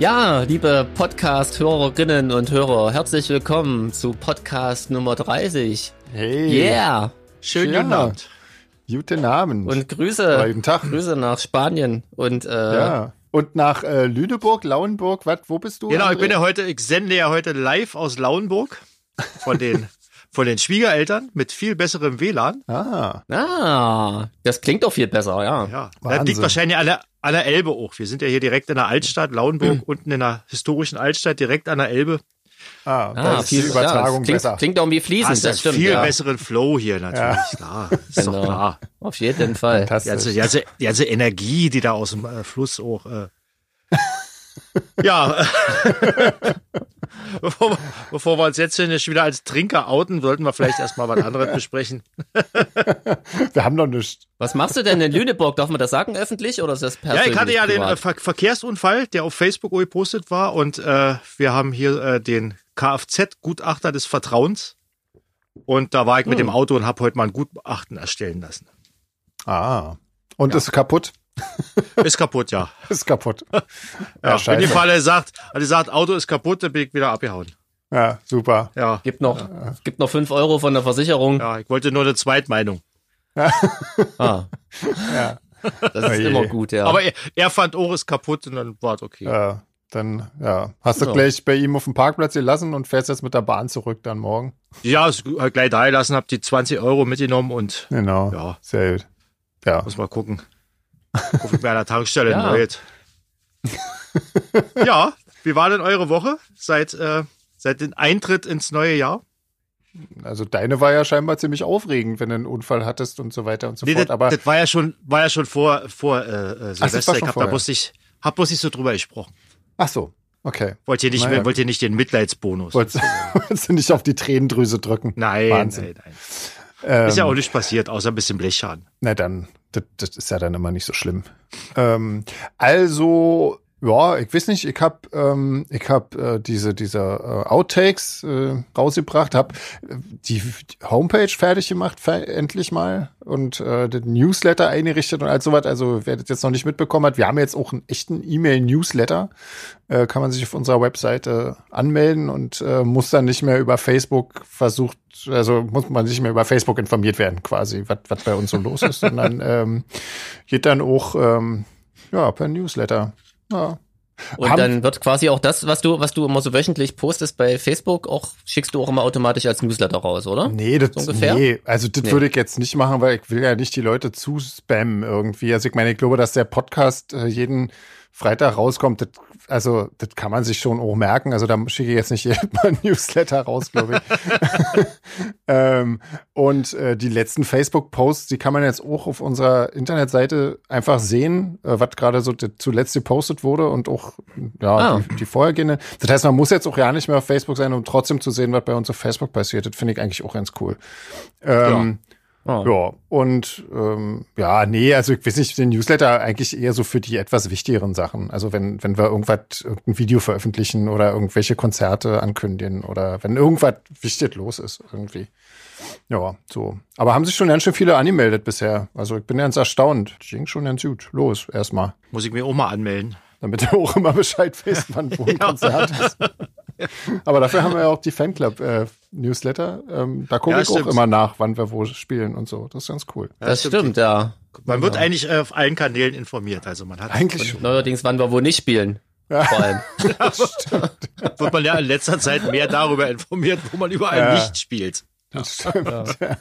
Ja, liebe Podcast-Hörerinnen und Hörer, herzlich willkommen zu Podcast Nummer 30. Hey. Yeah. Schönen guten Abend. Guten Abend. Und Grüße. Guten Tag. Grüße nach Spanien und äh, ja. Und nach äh, Lüneburg, Lauenburg, wat, wo bist du? Genau, André? ich bin ja heute, ich sende ja heute live aus Lauenburg von den von den Schwiegereltern mit viel besserem WLAN. Ah. Ah, das klingt doch viel besser, ja. Ja, das liegt wahrscheinlich an der, an der Elbe auch. Wir sind ja hier direkt in der Altstadt, Lauenburg, unten in der historischen Altstadt, direkt an der Elbe. Ah, Ah, ist die viel, Übertragung ja, klingt, besser. klingt irgendwie fließend, Hast das stimmt. viel ja. besseren Flow hier natürlich, klar. Ist doch Genau. klar. Auf jeden Fall. Die ganze, die, ganze, die ganze Energie, die da aus dem äh, Fluss auch. Äh, ja, bevor, wir- bevor wir uns jetzt hier nicht wieder als Trinker outen, sollten wir vielleicht erstmal was anderes besprechen. Wir haben noch nicht. Was machst du denn in Lüneburg? Darf man das sagen öffentlich oder ist das Ja, persönlich? ich hatte ja den äh, privat? Ver Verkehrsunfall, der auf Facebook gepostet war und äh, wir haben hier äh, den Kfz-Gutachter des Vertrauens und da war ich mit Hm. dem Auto und habe heute mal ein Gutachten erstellen lassen. Ah. Und ist kaputt? Ist kaputt, ja. Ist kaputt. ja Ja, in scheiße. dem Fall er sagt, hat er gesagt, Auto ist kaputt, dann bin ich wieder abgehauen. Ja, super. Ja, Gibt noch, gibt noch fünf Euro von der Versicherung. ja, ich wollte nur eine Zweitmeinung. Ah, Ja. das ist immer gut, ja. Aber er, er fand auch ist kaputt und dann war es okay. ja. Dann, ja. Hast du Ja. gleich bei ihm auf dem Parkplatz gelassen und fährst jetzt mit der Bahn zurück dann morgen? Ja, halt gleich da gelassen, hab die 20 Euro mitgenommen und Genau. Ja. Sehr gut. Ja. muss mal gucken. Guck ich an der Tankstelle Ja. ja. neues. ja, wie war denn eure Woche seit, äh, seit dem Eintritt ins neue Jahr? Also deine war ja scheinbar ziemlich aufregend, wenn du einen Unfall hattest und so weiter und so Nee, fort. das, Aber das war ja schon, war ja schon vor, vor äh, äh, Silvester. schon ich hab vorher. da bloß nicht, hab bloß nicht so drüber gesprochen. ach so, okay. Wollt ihr nicht, Naja. wollt ihr nicht den Mitleidsbonus? Wolltest, wolltest du nicht auf die Tränendrüse drücken? nein, Wahnsinn. nein, nein. Ähm, Ist ja auch nichts passiert, außer ein bisschen Blechschaden. Na dann, das, das ist ja dann immer nicht so schlimm. Ähm, also, ja, ich weiß nicht, ich hab, ähm, ich hab äh, diese, diese äh, Outtakes äh, rausgebracht, hab äh, die, Homepage fertig gemacht, endlich mal, und äh, den Newsletter eingerichtet und all sowas. Also, wer das jetzt noch nicht mitbekommen hat, wir haben jetzt auch einen echten E-Mail-Newsletter. Äh, kann man sich auf unserer Webseite anmelden und äh, muss dann nicht mehr über Facebook versucht, also muss man nicht mehr über Facebook informiert werden, quasi, was was bei uns so los ist, sondern ähm, geht dann auch ähm, ja per Newsletter. Ja. Und Haben- dann wird quasi auch das, was du, was du immer so wöchentlich postest bei Facebook, auch schickst du auch immer automatisch als Newsletter raus, oder? Nee, das, So ungefähr? nee, also das Nee. würde ich jetzt nicht machen, weil ich will ja nicht die Leute zu spammen irgendwie. Also ich meine, ich glaube, dass der Podcast äh, jeden Freitag rauskommt. Das, also das kann man sich schon auch merken. Also da schicke ich jetzt nicht jedes Mal ein Newsletter raus, glaube ich. ähm, und äh, die letzten Facebook-Posts, die kann man jetzt auch auf unserer Internetseite einfach sehen, äh, was gerade so zuletzt gepostet wurde und auch ja Ah. die, die vorhergehenden. Das heißt, man muss jetzt auch ja nicht mehr auf Facebook sein, um trotzdem zu sehen, was bei uns auf Facebook passiert. Das finde ich eigentlich auch ganz cool. Ähm, Oh. ja, und ähm, ja, nee, also ich weiß nicht, den Newsletter eigentlich eher so für die etwas wichtigeren Sachen. Also wenn, wenn wir irgendwas, irgendein Video veröffentlichen oder irgendwelche Konzerte ankündigen oder wenn irgendwas wichtig los ist irgendwie. Ja, so. Aber haben sich schon ganz schön viele angemeldet bisher. Also ich bin ganz erstaunt. Das ging schon ganz gut. Los, erstmal. Muss ich mir auch mal anmelden. Damit du auch immer Bescheid weißt, wann wo ein Konzert ist. Aber dafür haben wir ja auch die Fanclub-Newsletter. ähm, da gucke Ja, ich auch stimmt. immer nach, wann wir wo spielen und so. Das ist ganz cool. Ja, Das stimmt, ja. Man wird eigentlich äh, auf allen Kanälen informiert. Also man hat, Eigentlich schon. Neuerdings, wann wir wo nicht spielen. Vor allem. wird man ja in letzter Zeit mehr darüber informiert, wo man überall Ja. nicht spielt. Das stimmt. Ja.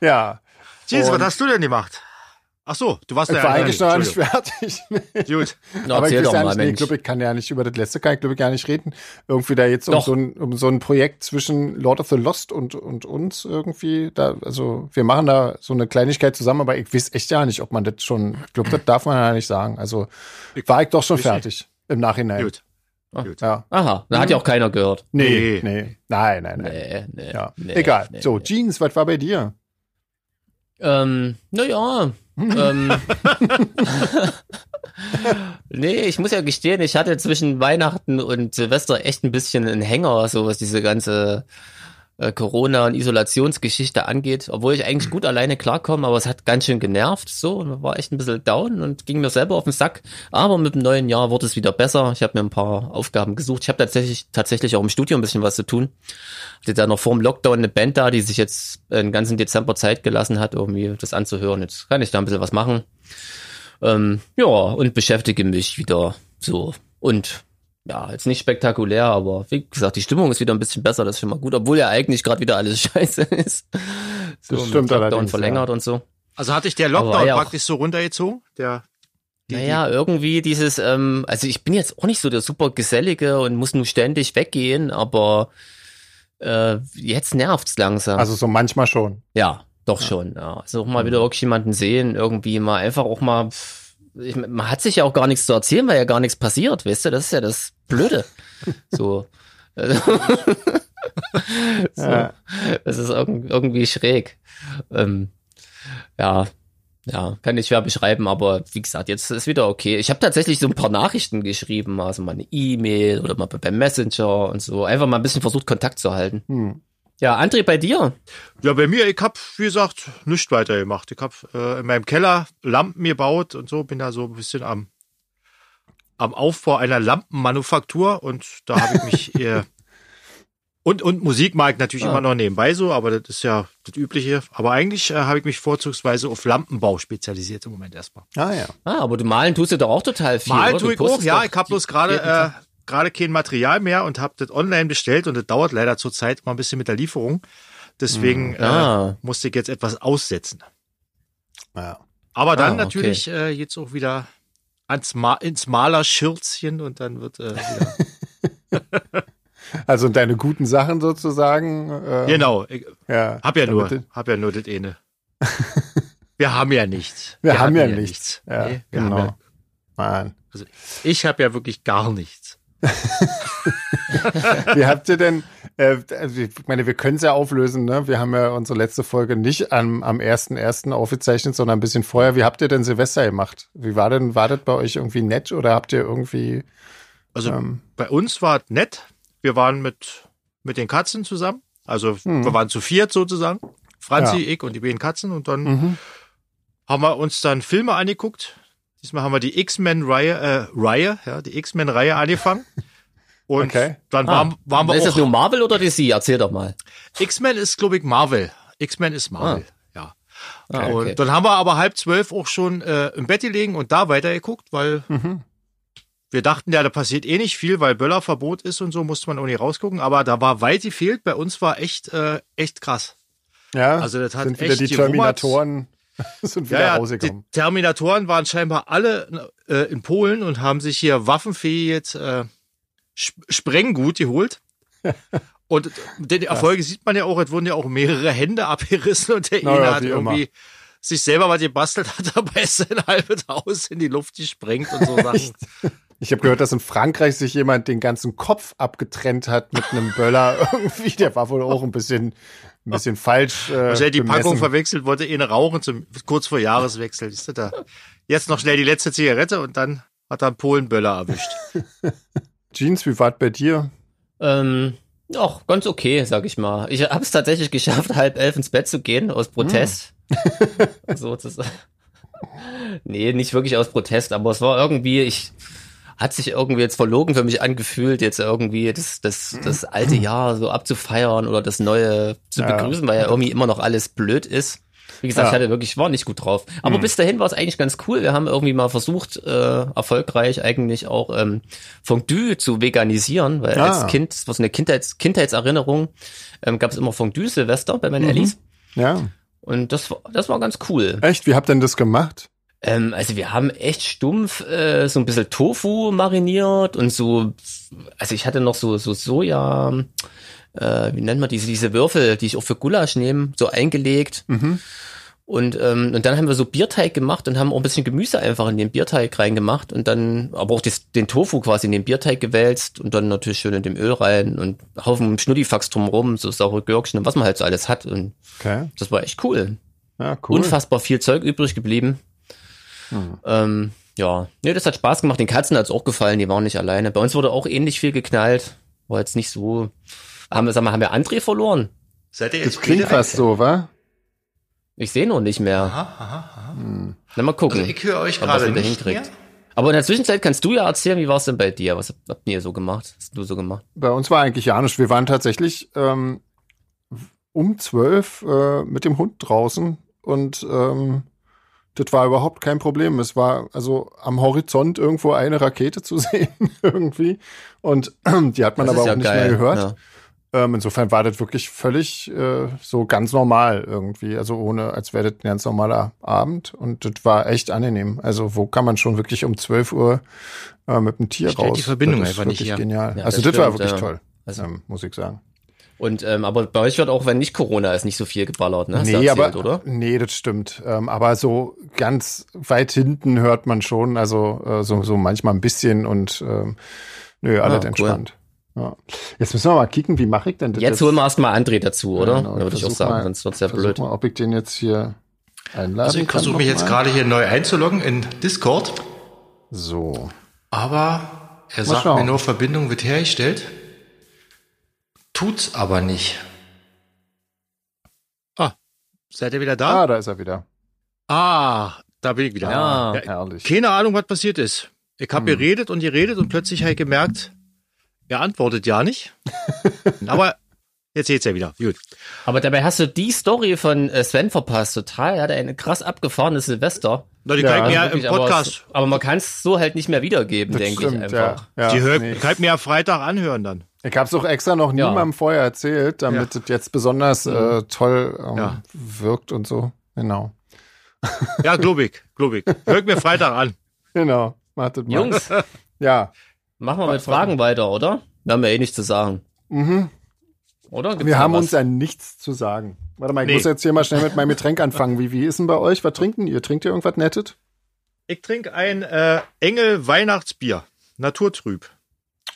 ja. Jesus, was hast du denn gemacht? Ach so, du warst Ich ja war eigentlich noch nicht fertig. Gut. Na, Aber ich weiß doch ja mal, nicht, nee, ich glaube, ich kann ja nicht über das letzte kann ich glaube ich gar nicht reden. Irgendwie da jetzt um Doch. so, ein, um so ein Projekt zwischen Lord of the Lost und, und uns irgendwie. Da, also wir machen da so eine Kleinigkeit zusammen, aber ich weiß echt ja nicht, ob man das schon, ich glaube, das darf man ja nicht sagen. Also war ich doch schon Ich nicht. fertig im Nachhinein. Gut. Gut. Ja. Aha, da hat ja auch keiner gehört. Nee, Nee. nee, nein, nein, nein. Nee, nee. Ja. nee, Egal. nee, so, nee. Jeans, was war bei dir? Ähm, naja. Ähm, nee, ich muss ja gestehen, ich hatte zwischen Weihnachten und Silvester echt ein bisschen einen Hänger, so was diese ganze äh, Corona- und Isolationsgeschichte angeht, obwohl ich eigentlich gut alleine klarkomme, aber es hat ganz schön genervt, so, und war echt ein bisschen down und ging mir selber auf den Sack, aber mit dem neuen Jahr wurde es wieder besser, ich habe mir ein paar Aufgaben gesucht, ich habe tatsächlich tatsächlich auch im Studio ein bisschen was zu tun, hatte da noch vor dem Lockdown eine Band da, die sich jetzt den ganzen Dezember Zeit gelassen hat, irgendwie das anzuhören, jetzt kann ich da ein bisschen was machen, ähm, ja, und beschäftige mich wieder so. Und ja, jetzt nicht spektakulär, aber wie gesagt, die Stimmung ist wieder ein bisschen besser, das ist schon mal gut, obwohl ja eigentlich gerade wieder alles scheiße ist. So, Das stimmt Lockdown allerdings, verlängert ja. und so. Also hatte ich der Lockdown ja auch- praktisch so runtergezogen? Der, die, naja, irgendwie dieses, ähm, also ich bin jetzt auch nicht so der super Gesellige und muss nur ständig weggehen, aber äh, jetzt nervt's langsam. Also so manchmal schon. ja, doch schon. Ja. Also auch mal wieder wirklich jemanden sehen, irgendwie mal einfach auch mal. pff, Ich, man hat sich ja auch gar nichts zu erzählen, weil ja gar nichts passiert, weißt du? Das ist ja das Blöde. so. So. Ja. Das ist irg- irgendwie schräg. Ähm, ja, ja, kann ich schwer beschreiben, aber wie gesagt, jetzt ist wieder okay. Ich habe tatsächlich so ein paar Nachrichten geschrieben, also mal eine E-Mail oder mal beim Messenger und so. Einfach mal ein bisschen versucht, Kontakt zu halten. Hm. Ja, André, bei dir? Ja, bei mir, ich hab, wie gesagt, nichts weiter gemacht. Ich hab äh, in meinem Keller Lampen gebaut und so, bin da so ein bisschen am, am Aufbau einer Lampenmanufaktur und da habe ich mich äh, und, und Musik mag ich natürlich Ah. immer noch nebenbei so, aber das ist ja das Übliche. Aber eigentlich äh, habe ich mich vorzugsweise auf Lampenbau spezialisiert im Moment erstmal. Ah ja. Ah, aber du malen tust du doch auch total viel. Malen oder? Tue ich auch, ja. Ich habe bloß gerade äh. Gerade kein Material mehr und habe das online bestellt und das dauert leider zurzeit mal ein bisschen mit der Lieferung. Deswegen Ah. äh, musste ich jetzt etwas aussetzen. ja. Aber dann Ah, okay. natürlich äh, jetzt auch wieder ans Ma ins Malerschürzchen und dann wird äh, wieder. Also deine guten Sachen sozusagen. Äh, genau, ich Ja. hab ja nur, hab ja nur das eine. Wir haben ja nichts. Wir haben hatten ja nichts. Ja, Nee, wir genau. ja, Mann. also ich habe ja wirklich gar nichts. Wie habt ihr denn, äh, also ich meine, wir können es ja auflösen, ne? Wir haben ja unsere letzte Folge nicht am, am 1.1. aufgezeichnet, sondern ein bisschen vorher. Wie habt ihr denn Silvester gemacht? Wie war denn, war das bei euch irgendwie nett oder habt ihr irgendwie, Also ähm, bei uns war es nett. Wir waren mit mit den Katzen zusammen. Also Hm. wir waren zu viert sozusagen. Franzi, Ja. ich und die beiden Katzen und dann mhm. haben wir uns dann Filme angeguckt. Diesmal haben wir die X-Men-Reihe, äh, Reihe, ja, die X-Men-Reihe angefangen. Und Okay. dann Ah, waren, waren wir ist das auch. nur Marvel oder DC? Erzähl doch mal. X-Men ist, glaube ich, Marvel. X-Men ist Marvel, ja. Ah, okay. Und dann haben wir aber halb zwölf auch schon äh, im Bett gelegen und da weitergeguckt, weil Mhm. wir dachten ja, da passiert eh nicht viel, weil Böllerverbot ist und so, musste man auch nicht rausgucken. Aber da war weit gefehlt. Bei uns war echt, äh, echt krass. ja, Also das hat sind wieder echt die gerummert. Terminatoren sind wieder Ja, ja, die rausgekommen. Terminatoren waren scheinbar alle äh, in Polen und haben sich hier waffenfähiges äh, Sp- Sprenggut geholt. Und den Erfolge sieht man ja auch, es wurden ja auch mehrere Hände abgerissen und der Na eine ja, hat wie irgendwie sich selber was gebastelt, hat dabei sein halbes Haus in die Luft gesprengt und so Sachen. Ich habe gehört, dass in Frankreich sich jemand den ganzen Kopf abgetrennt hat mit einem Böller. Irgendwie, der war wohl auch ein bisschen, ein bisschen falsch. Äh, Wahrscheinlich die Packung verwechselt, wollte eine rauchen zum, kurz vor Jahreswechsel. Ist das da? Jetzt noch schnell die letzte Zigarette und dann hat er einen Polenböller erwischt. Jeans, wie war bei dir? Ähm, auch ganz okay, sag ich mal. Ich habe es tatsächlich geschafft, halb elf ins Bett zu gehen aus Protest. Sozusagen. Nee, nicht wirklich aus Protest, aber es war irgendwie, ich hat sich irgendwie jetzt verlogen für mich angefühlt, jetzt irgendwie das, das, das alte Jahr so abzufeiern oder das neue zu Ja. begrüßen, weil ja irgendwie immer noch alles blöd ist. Wie gesagt, Ja. ich hatte wirklich, ich war nicht gut drauf. Aber bis dahin war es eigentlich ganz cool. Wir haben irgendwie mal versucht, äh, erfolgreich eigentlich auch ähm, Fondue zu veganisieren, weil Ah. als Kind, das war so eine Kindheits Kindheitserinnerung, ähm, gab es immer Fondue Silvester bei meinen Ellis. Ja, Und das war, das war ganz cool. echt? Wie habt ihr denn das gemacht? Ähm, also wir haben echt stumpf äh, so ein bisschen Tofu mariniert und so, also ich hatte noch so, so Soja, äh, wie nennt man diese, diese Würfel, die ich auch für Gulasch nehme, so eingelegt. Mhm. Und, ähm, und dann haben wir so Bierteig gemacht und haben auch ein bisschen Gemüse einfach in den Bierteig reingemacht und dann aber auch das, den Tofu quasi in den Bierteig gewälzt und dann natürlich schön in dem Öl rein und Haufen Schnuddifax drumrum, so saure Gürkchen und was man halt so alles hat. Und Okay. das war echt cool. Ja, cool. Unfassbar viel Zeug übrig geblieben. Hm. Ähm, ja, nee, das hat Spaß gemacht. Den Katzen hat's auch gefallen, die waren nicht alleine. Bei uns wurde auch ähnlich viel geknallt. War jetzt nicht so. Haben wir, sag mal, haben wir André verloren? Seid ihr Das jetzt klingt beide fast so, wa? Ich sehe noch nicht mehr. Aha, aha, aha. Na, mal gucken. Also ich höre euch gerade nicht mehr. hinkriegt. Aber in der Zwischenzeit kannst du ja erzählen, wie war es denn bei dir? Was habt ihr so gemacht? Was hast du so gemacht? Bei uns war eigentlich ja nicht. Wir waren tatsächlich ähm, um zwölf äh, mit dem Hund draußen und ähm, das war überhaupt kein Problem. Es war also am Horizont irgendwo eine Rakete zu sehen irgendwie und die hat man Das aber auch ja nicht geil. mehr gehört. Ja. Ähm, insofern war das wirklich völlig äh, so ganz normal irgendwie. Also ohne, als wäre das ein ganz normaler Abend. Und das war echt angenehm. Also wo kann man schon wirklich um 12 Uhr äh, mit dem Tier Stellt raus? die Verbindung das ist einfach nicht wirklich her. genial. Ja, also das das, war stimmt, wirklich ja. toll, Also- ähm, muss ich sagen. Und ähm, aber bei euch wird auch, wenn nicht Corona ist, nicht so viel geballert, ne? Hast nee, erzählt, aber oder? nee, das stimmt. Ähm, aber so ganz weit hinten hört man schon, also äh, so, so manchmal ein bisschen und ähm, nö, alles Ah, cool. entspannt. Ja. Jetzt müssen wir mal kicken, wie mache ich denn das? Jetzt holen wir erstmal André dazu, oder? Genau, da würde ich auch sagen, mal- sonst wird's ja blöd. mal, ob ich den jetzt hier einladen Also ich versuche mich jetzt mal. gerade hier neu einzuloggen in Discord, So. aber er sagt schauen. mir nur, Verbindung wird hergestellt. Tut's aber nicht. Ah, seid ihr wieder da? Ah, da ist er wieder. Ah, da bin ich wieder. Ja. Herrlich. Keine Ahnung, was passiert ist. Ich habe Hm. geredet und geredet und plötzlich habe ich gemerkt, er antwortet ja nicht. aber jetzt geht's ja wieder. Gut. Aber dabei hast du die Story von äh, Sven verpasst, total. Er hatte eine krass abgefahrenes Silvester. Na, die Ja, kann ich mir ja im aber Podcast, es- Aber, man kann es so halt nicht mehr wiedergeben, denke ich einfach. Ja, ja, die hör, nee. kann ich mir ja Freitag anhören dann. Ich habe es auch extra noch Ja. niemandem vorher erzählt, damit Ja. es jetzt besonders äh, toll ähm, Ja. wirkt und so. Genau. Ja, globig, globig. Hört mir Freitag an. Genau. Wartet mal. Jungs, Ja. machen wir mit Fragen weiter, oder? Wir haben ja eh nichts zu sagen. Mhm. Oder? Gibt's Wir haben was? uns an nichts zu sagen. Warte mal, ich Nee. muss jetzt hier mal schnell mit meinem Getränk anfangen. Wie, wie ist denn bei euch? Was trinken ihr? Trinkt ihr irgendwas Nettes? Ich trinke ein äh, Engel Weihnachtsbier. Naturtrüb.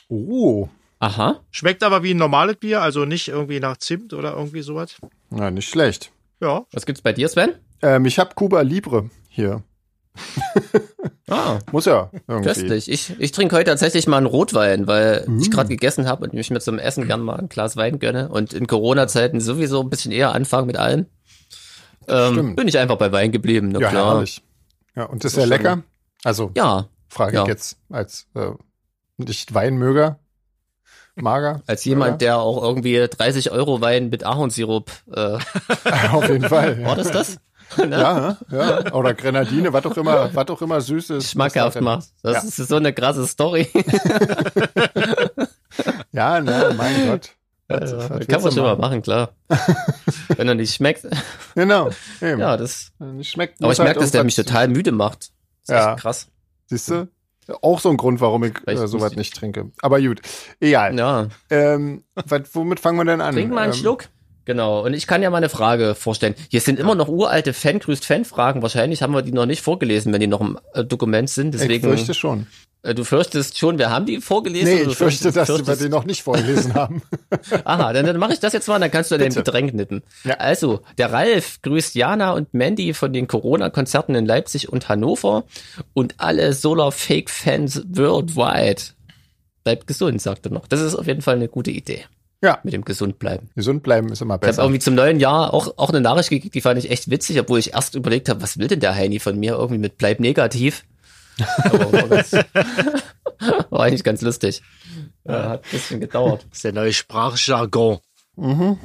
Oh. Aha. Schmeckt aber wie ein normales Bier, also nicht irgendwie nach Zimt oder irgendwie sowas. Na, nicht schlecht. Ja. Was gibt's bei dir, Sven? Ähm, ich habe Cuba Libre hier. Ah, Muss ja irgendwie. köstlich. Ich, ich trinke heute tatsächlich mal einen Rotwein, weil Mm. ich gerade gegessen habe und mich mit zum Essen gern mal ein Glas Wein gönne und in Corona-Zeiten sowieso ein bisschen eher anfangen mit allem. Ähm, Stimmt. bin ich einfach bei Wein geblieben, na Ja, klar. herrlich. Ja, und das ist ist lecker. Also, Ja, frage ja. ich jetzt als äh, nicht Weinmöger. Mager. als jemand, der auch irgendwie 30 Euro Wein mit Ahornsirup, äh, Auf jeden Fall. war das das? Ne? Ja, ja. Oder Grenadine, was auch immer, was auch immer Süßes. Schmackhaft macht. Das Ja. ist so eine krasse Story. Ja, ne, mein Gott. Was Kann man schon mal machen? klar. Wenn er nicht schmeckt. Genau. Eben. Ja, das. Nicht schmeckt. Aber ich merke, halt dass der mich total müde macht. Das ist Ja. krass. Siehst du? Auch so ein Grund, warum ich äh, sowas nicht trinke. Aber gut. Egal. Ja. Ähm, wat, womit fangen wir denn an? Trink mal einen ähm, Schluck. Genau. Und ich kann ja mal eine Frage vorstellen. Hier sind immer noch uralte Fan-Grüßt-Fan-Fragen. Wahrscheinlich haben wir die noch nicht vorgelesen, wenn die noch im äh, Dokument sind. Ich Deswegen. fürchte schon. äh, du fürchtest schon, wir haben die vorgelesen. Nee, ich fürchte, dass wir fürchtest- die noch nicht vorgelesen haben. Aha, dann, dann mache ich das jetzt mal, dann kannst du dein Bitte. Getränk nippen. Ja. Also, der Ralf grüßt Jana und Mandy von den Corona-Konzerten in Leipzig und Hannover und alle Solar-Fake-Fans worldwide. Bleibt gesund, sagt er noch. Das ist auf jeden Fall eine gute Idee Ja, mit dem gesund bleiben. gesund bleiben ist immer Ich habe besser. irgendwie zum neuen Jahr auch, auch eine Nachricht gekriegt, die fand ich echt witzig, obwohl ich erst überlegt habe, was will denn der Heini von mir irgendwie mit bleib negativ. Aber war, ganz, war eigentlich ganz lustig. Ja, hat ein bisschen gedauert. Das ist der neue Sprachjargon. Mhm.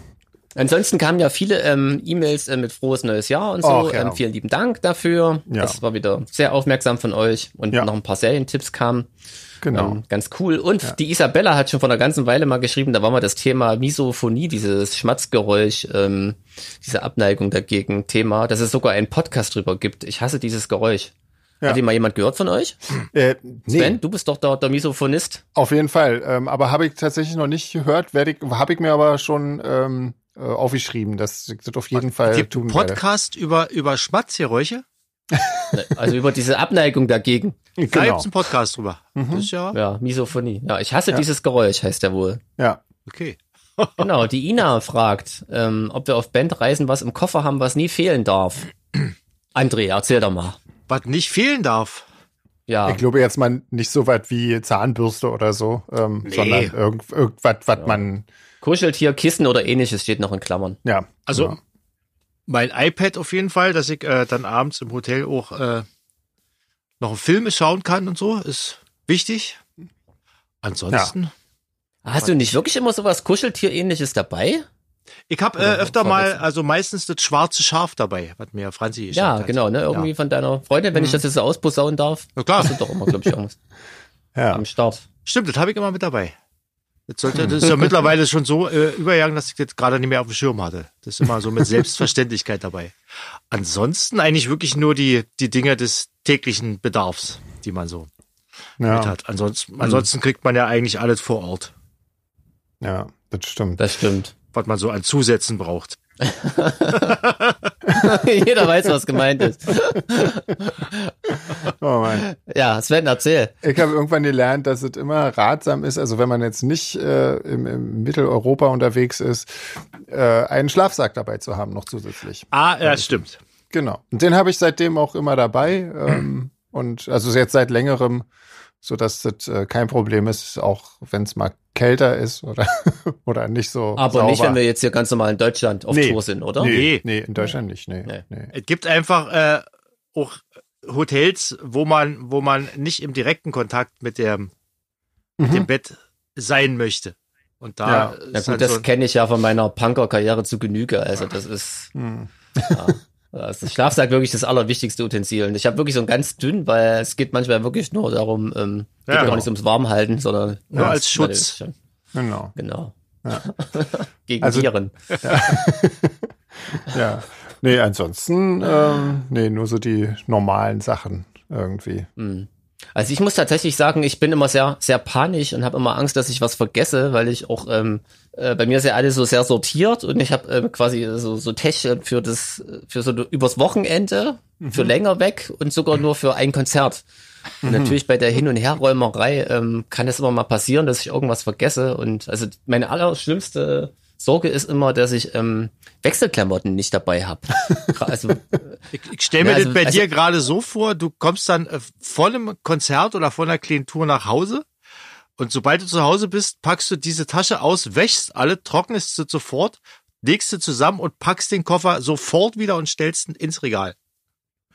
Ansonsten kamen ja viele ähm, E-Mails äh, mit frohes neues Jahr und so. Ach, ja. ähm, vielen lieben Dank dafür. Ja. Das war wieder sehr aufmerksam von euch und Ja. noch ein paar Serientipps kamen. Genau. Ähm, ganz cool. Und die Isabella hat schon vor einer ganzen Weile mal geschrieben, da war mal das Thema Misophonie, dieses Schmatzgeräusch, ähm, diese Abneigung dagegen Thema, dass es sogar einen Podcast drüber gibt. Ich hasse dieses Geräusch. Ja. Hat die mal jemand gehört von euch? Äh, nee, Sven, du bist doch der, der Misophonist. auf jeden Fall. Ähm, aber habe ich tatsächlich noch nicht gehört. Werde ich, habe ich mir aber schon ähm, äh, aufgeschrieben, das auf jeden Fall Gibt tun einen werde. Podcast über, über Schmatzgeräusche? Also über diese Abneigung dagegen. Da Genau. gibt's einen Podcast drüber. Das ist ja, Ja, Misophonie. Ja, ich hasse Ja. dieses Geräusch, heißt der wohl. Ja. okay. Genau, die Ina fragt, ähm, ob wir auf Bandreisen was im Koffer haben, was nie fehlen darf. André, erzähl doch mal. Was nicht fehlen darf. Ja. Ich glaube jetzt mal nicht so weit wie Zahnbürste oder so, ähm, Nee. sondern irgend, irgendwas, was man, Kuscheltier, Kissen oder ähnliches steht noch in Klammern. ja. Also ja. mein iPad auf jeden Fall, dass ich äh, dann abends im Hotel auch äh, noch einen Film schauen kann und so, ist wichtig. Ansonsten, Hast du nicht wirklich immer sowas Kuscheltier-ähnliches dabei? ich habe äh, öfter mal, also meistens das schwarze Schaf dabei, was mir Franzi geschenkt Ja, hat. genau, ne? Irgendwie von deiner Freundin, wenn ich das jetzt so ausposaunen darf. Na klar. Hast du doch immer, glaube ich, irgendwas ja. am Start. Stimmt, das habe ich immer mit dabei. Das, sollte, das ist ja mittlerweile schon so äh, übergegangen, dass ich das gerade nicht mehr auf dem Schirm hatte. Das ist immer so mit Selbstverständlichkeit dabei. Ansonsten eigentlich wirklich nur die, die Dinge des täglichen Bedarfs, die man so mit Ja, hat. Ansonsten, ansonsten kriegt man ja eigentlich alles vor Ort, ja, das stimmt. Das stimmt. was man so an Zusätzen braucht. Jeder weiß, was gemeint ist. Oh Mann. Ja, Sven, erzähl. Ich habe irgendwann gelernt, dass es immer ratsam ist, also wenn man jetzt nicht äh, im, im Mitteleuropa unterwegs ist, äh, einen Schlafsack dabei zu haben, noch zusätzlich. Ah, ja, stimmt. Genau. Und den habe ich seitdem auch immer dabei. Ähm, und also jetzt seit längerem, so dass das äh, kein Problem ist, auch wenn es mal kälter ist oder, oder nicht so. Aber sauber. nicht, wenn wir jetzt hier ganz normal in Deutschland auf Nee. Tour sind, oder? Nee, Nee. nee, in Deutschland nicht. Nee, Nee. nee. Es gibt einfach äh, auch Hotels, wo man, wo man nicht im direkten Kontakt mit dem, mit dem Bett sein möchte. Und da Ja. Na ist gut, halt das so, kenne ich ja von meiner Punker-Karriere zu Genüge. Also das ist, Hm. ja, das ist Schlafsack wirklich das allerwichtigste Utensil. Und ich habe wirklich so ein ganz dünn, weil es geht manchmal wirklich nur darum, ähm, geht Ja, gar genau. nicht ums Warmhalten, sondern Nur ja, als Schutz. schon- Genau. Genau. Gegen Also- Viren. Ja. Nee, ansonsten, ähm, nee, nur so die normalen Sachen irgendwie. Mhm. Also ich muss tatsächlich sagen, ich bin immer sehr, sehr panisch und habe immer Angst, dass ich was vergesse, weil ich auch ähm, äh, bei mir ist ja alles so sehr sortiert und ich habe ähm, quasi so so Täschchen für das für so übers Wochenende für länger weg und sogar nur für ein Konzert. Und natürlich bei der Hin- und Herräumerei ähm, kann es immer mal passieren, dass ich irgendwas vergesse und also meine allerschlimmste Sorge ist immer, dass ich ähm, Wechselklamotten nicht dabei habe. Also ich, ich stelle mir Ja, also- das bei also- dir gerade so vor, du kommst dann äh, vor einem Konzert oder vor einer kleinen Tour nach Hause und sobald du zu Hause bist, packst du diese Tasche aus, wäschst alle, trocknest sie sofort, legst sie zusammen und packst den Koffer sofort wieder und stellst ihn ins Regal.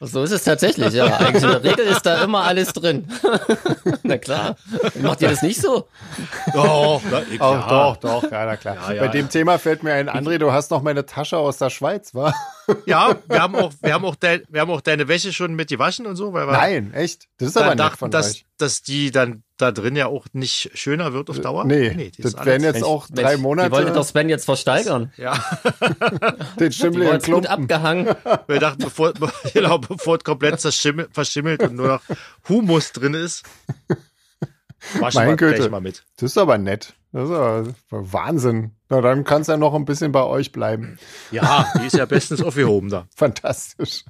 So ist es tatsächlich, ja. Eigentlich in der Regel ist da immer alles drin. Na klar. Macht ihr das nicht so? Doch, na, ich, Oh, ja. doch, doch, ja, na klar. Ja, ja, Bei ja. dem Thema fällt mir ein, André, du hast noch meine Tasche aus der Schweiz, wa? Ja, wir haben auch, wir haben auch, dein, wir haben auch deine Wäsche schon mit gewaschen und so, weil wir Nein, echt? Das ist aber nett dachten, von dass, euch. dass die dann da drin ja auch nicht schöner wird auf Dauer. Nee, die ist das wären jetzt auch drei Mensch, Monate Die wollte doch Sven jetzt versteigern. Ja, den Die Schimmel war in jetzt gut Klumpen. abgehangen. wir dachten, bevor, genau, bevor es komplett verschimmelt und nur noch Humus drin ist, waschen Mein Güte. gleich mal mit. Das ist aber nett. Das ist aber Wahnsinn. Na, dann kann es ja noch ein bisschen bei euch bleiben. Ja, die ist ja bestens aufgehoben da. Fantastisch.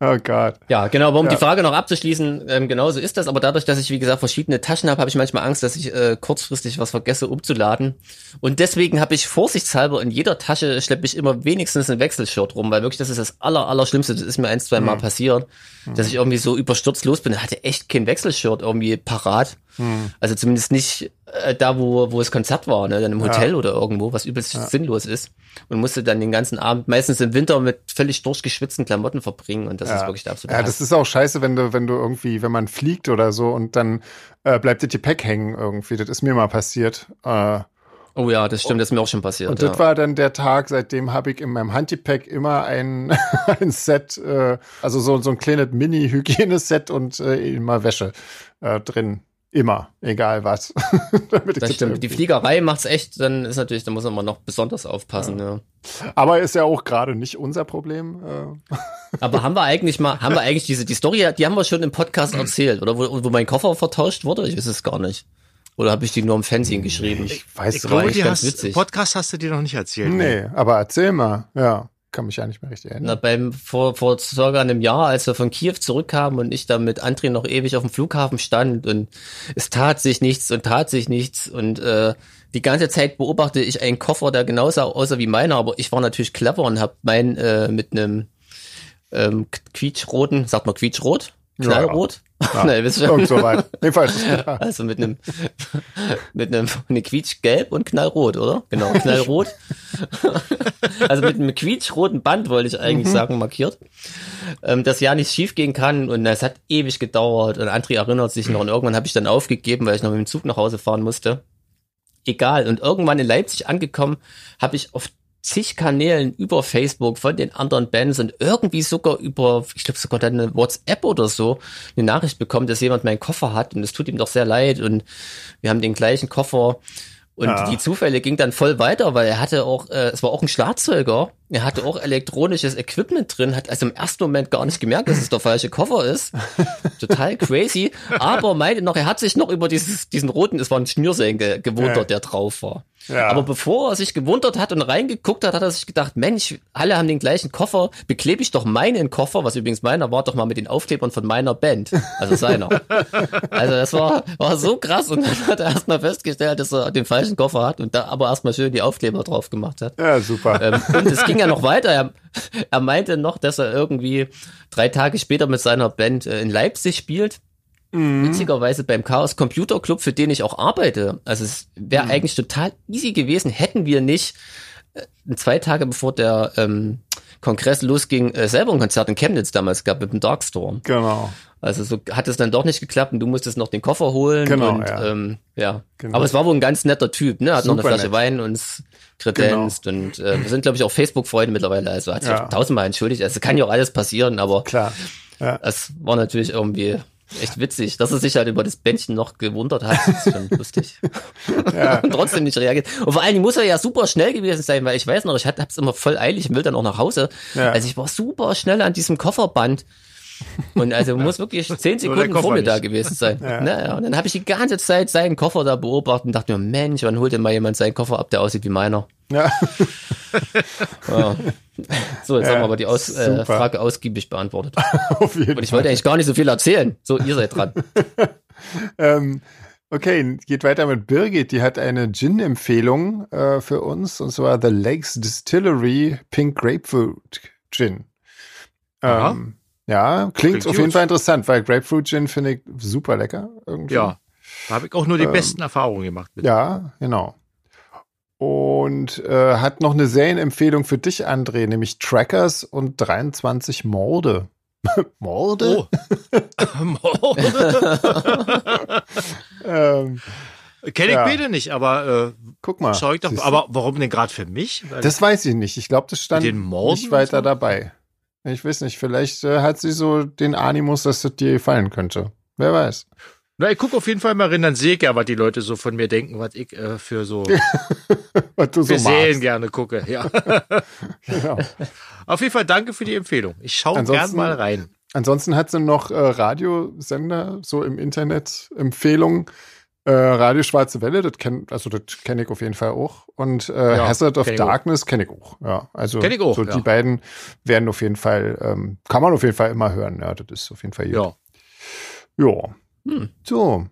Oh Gott. Ja, genau, aber um Ja. die Frage noch abzuschließen, ähm, genau so ist das. Aber dadurch, dass ich, wie gesagt, verschiedene Taschen habe, habe ich manchmal Angst, dass ich äh, kurzfristig was vergesse umzuladen. Und deswegen habe ich vorsichtshalber in jeder Tasche schleppe ich immer wenigstens ein Wechselshirt rum, weil wirklich das ist das aller, Allerschlimmste. Das ist mir ein, zwei Mal Hm. passiert, dass ich irgendwie so überstürzt los bin. Ich hatte echt kein Wechselshirt irgendwie parat. Hm. Also zumindest nicht äh, da, wo, wo das Konzert war, ne? dann im Hotel oder irgendwo, was übelst sinnlos ist. Und musste dann den ganzen Abend, meistens im Winter, mit völlig durchgeschwitzten Klamotten verbringen. Und das ist wirklich der absolute Ja, Hass. das ist auch scheiße, wenn du, wenn du irgendwie, wenn man fliegt oder so und dann äh, bleibt das Gepäck hängen irgendwie. Das ist mir mal passiert. Äh, Oh ja, das stimmt, das ist mir auch schon passiert. und ja. das war dann der Tag, seitdem habe ich in meinem Handgepäck immer ein, ein Set, äh, also so, so ein kleines Mini-Hygieneset und äh, immer Wäsche äh, drin. Immer, egal was. Das stimmt. Die Fliegerei macht's echt, dann ist natürlich, da muss man noch besonders aufpassen. Ja. Aber ist ja auch gerade nicht unser Problem. Äh, Aber haben wir eigentlich mal, haben wir eigentlich diese, die Story, die haben wir schon im Podcast erzählt, oder wo, wo mein Koffer vertauscht wurde? Ich weiß es gar nicht. Oder habe ich die nur im Fernsehen geschrieben? ich weiß Ich doch glaube, eigentlich die ganz hast, witzig. Podcast hast du dir noch nicht erzählt. Nee, aber erzähl mal. Ja, kann mich ja nicht mehr richtig Na, erinnern. beim, vor, vor circa einem Jahr, als wir von Kiew zurückkamen und ich da mit André noch ewig auf dem Flughafen stand und es tat sich nichts und tat sich nichts und äh, die ganze Zeit beobachte ich einen Koffer, der genauso aussah wie meiner, aber ich war natürlich clever und habe meinen äh, mit einem ähm, quietschroten, sagt man quietschrot? Knallrot? Ja. Nein, wisst ihr? Irgend so weit. Jedenfalls. Ja. Also mit einem mit einem ne quietschgelb und knallrot, oder? Genau, knallrot. also mit einem quietschroten Band wollte ich eigentlich sagen markiert, ähm, dass ja nicht schief gehen kann und es hat ewig gedauert und André erinnert sich noch und irgendwann habe ich dann aufgegeben, weil ich noch mit dem Zug nach Hause fahren musste. Egal und irgendwann in Leipzig angekommen, habe ich auf zig Kanälen über Facebook von den anderen Bands und irgendwie sogar über, ich glaube sogar dann eine WhatsApp oder so, eine Nachricht bekommen, dass jemand meinen Koffer hat und es tut ihm doch sehr leid und wir haben den gleichen Koffer und Ja. die Zufälle ging dann voll weiter, weil er hatte auch, äh, es war auch ein Schlagzeuger, er hatte auch elektronisches Equipment drin, hat also im ersten Moment gar nicht gemerkt, dass es der falsche Koffer ist. Total crazy. Aber meinte noch, er hat sich noch über dieses, diesen roten, es war ein Schnürsenkel ge gewundert, Ja. der drauf war. Ja. Aber bevor er sich gewundert hat und reingeguckt hat, hat er sich gedacht, Mensch, alle haben den gleichen Koffer, beklebe ich doch meinen Koffer, was übrigens meiner war, doch mal mit den Aufklebern von meiner Band, also seiner. also das war, war so krass und dann hat er erstmal festgestellt, dass er den falschen Koffer hat und da aber erstmal schön die Aufkleber drauf gemacht hat. ja, super. Ähm, und es ging ja noch weiter. Er, er meinte noch, dass er irgendwie drei Tage später mit seiner Band äh, in Leipzig spielt. Witzigerweise beim Chaos Computer Club, für den ich auch arbeite. Also es wäre eigentlich total easy gewesen, hätten wir nicht äh, zwei Tage bevor der ähm, Kongress losging, äh, selber ein Konzert in Chemnitz damals gehabt mit dem Darkstorm. genau. Also so hat es dann doch nicht geklappt und du musstest noch den Koffer holen. Genau, und, ja. Ähm, ja. Genau. Aber es war wohl ein ganz netter Typ, ne? Hat noch eine Super Flasche nett. Wein uns kredenzt und äh, wir sind, glaube ich, auch Facebook-Freunde mittlerweile. Also hat sich Ja. tausendmal entschuldigt. Also kann ja auch alles passieren, aber Klar. Ja. es war natürlich irgendwie echt witzig, dass er sich halt über das Bändchen noch gewundert hat. Das ist schon lustig. Ja. und trotzdem nicht reagiert. Und vor allen Dingen muss er ja super schnell gewesen sein, weil ich weiß noch, ich hatte- hab's immer voll eilig und will dann auch nach Hause. Ja. Also ich war super schnell an diesem Kofferband. Und also muss wirklich zehn Sekunden vor mir da gewesen sein. Naja, und dann habe ich die ganze Zeit seinen Koffer da beobachtet und dachte mir, Mensch, wann holt denn mal jemand seinen Koffer ab, der aussieht wie meiner? Ja. Ja. So, jetzt Ja, haben wir aber die Aus äh. Frage ausgiebig beantwortet. Auf jeden Und ich Fall. wollte eigentlich gar nicht so viel erzählen. So, ihr seid dran. Ähm, okay, geht weiter mit Birgit. Die hat eine Gin-Empfehlung äh, für uns und zwar The Lakes Distillery Pink Grapefruit Gin. Ähm, ja, klingt, Klingt auf gut. jeden Fall interessant, weil Grapefruit Gin finde ich super lecker. Irgendwie. Ja. Da habe ich auch nur die Ähm, besten Erfahrungen gemacht mit. Ja, genau. Und äh, hat noch eine Serienempfehlung für dich, André, nämlich Trackers und 23 Morde. Morde? Oh. Ähm, Kenne ich Ja. beide nicht, aber guck mal. äh, schau ich doch. Aber warum denn gerade für mich? Weil Das weiß ich nicht. Ich glaube, das stand nicht weiter so? dabei. Ich weiß nicht, vielleicht äh, hat sie so den Animus, dass das dir gefallen könnte. Wer weiß. Na, ich gucke auf jeden Fall mal rein, dann sehe ich ja, was die Leute so von mir denken, was ich äh, für so Was du so Serien gerne gucke. Ja. Genau. auf jeden Fall danke für die Empfehlung. Ich schaue gern mal rein. Ansonsten hat sie noch äh, Radiosender, so im Internet Empfehlungen. Äh, Radio Schwarze Welle, das kenn, also das kenne ich auf jeden Fall auch. Und äh, Ja, Hazard of kenn. Darkness kenne ich auch. Ja, also Kenn ich auch, so ja. die beiden werden auf jeden Fall, ähm, kann man auf jeden Fall immer hören. Ja, das ist auf jeden Fall gut. Ja. Ja. Hm. So,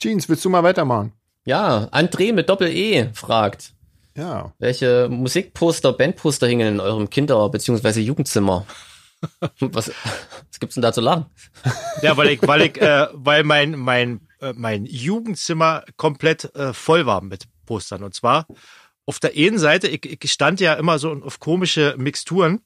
Jeans, willst du mal weitermachen? Ja, André mit Doppel-E fragt, Ja. welche Musikposter, Bandposter hingen in eurem Kinder- bzw. Jugendzimmer? Was, was gibt's denn da zu lachen? Ja, weil ich, weil ich, äh, weil mein, mein, äh, mein Jugendzimmer komplett äh, voll war mit Postern. Und zwar auf der einen Seite, ich, ich stand ja immer so auf komische Mixturen.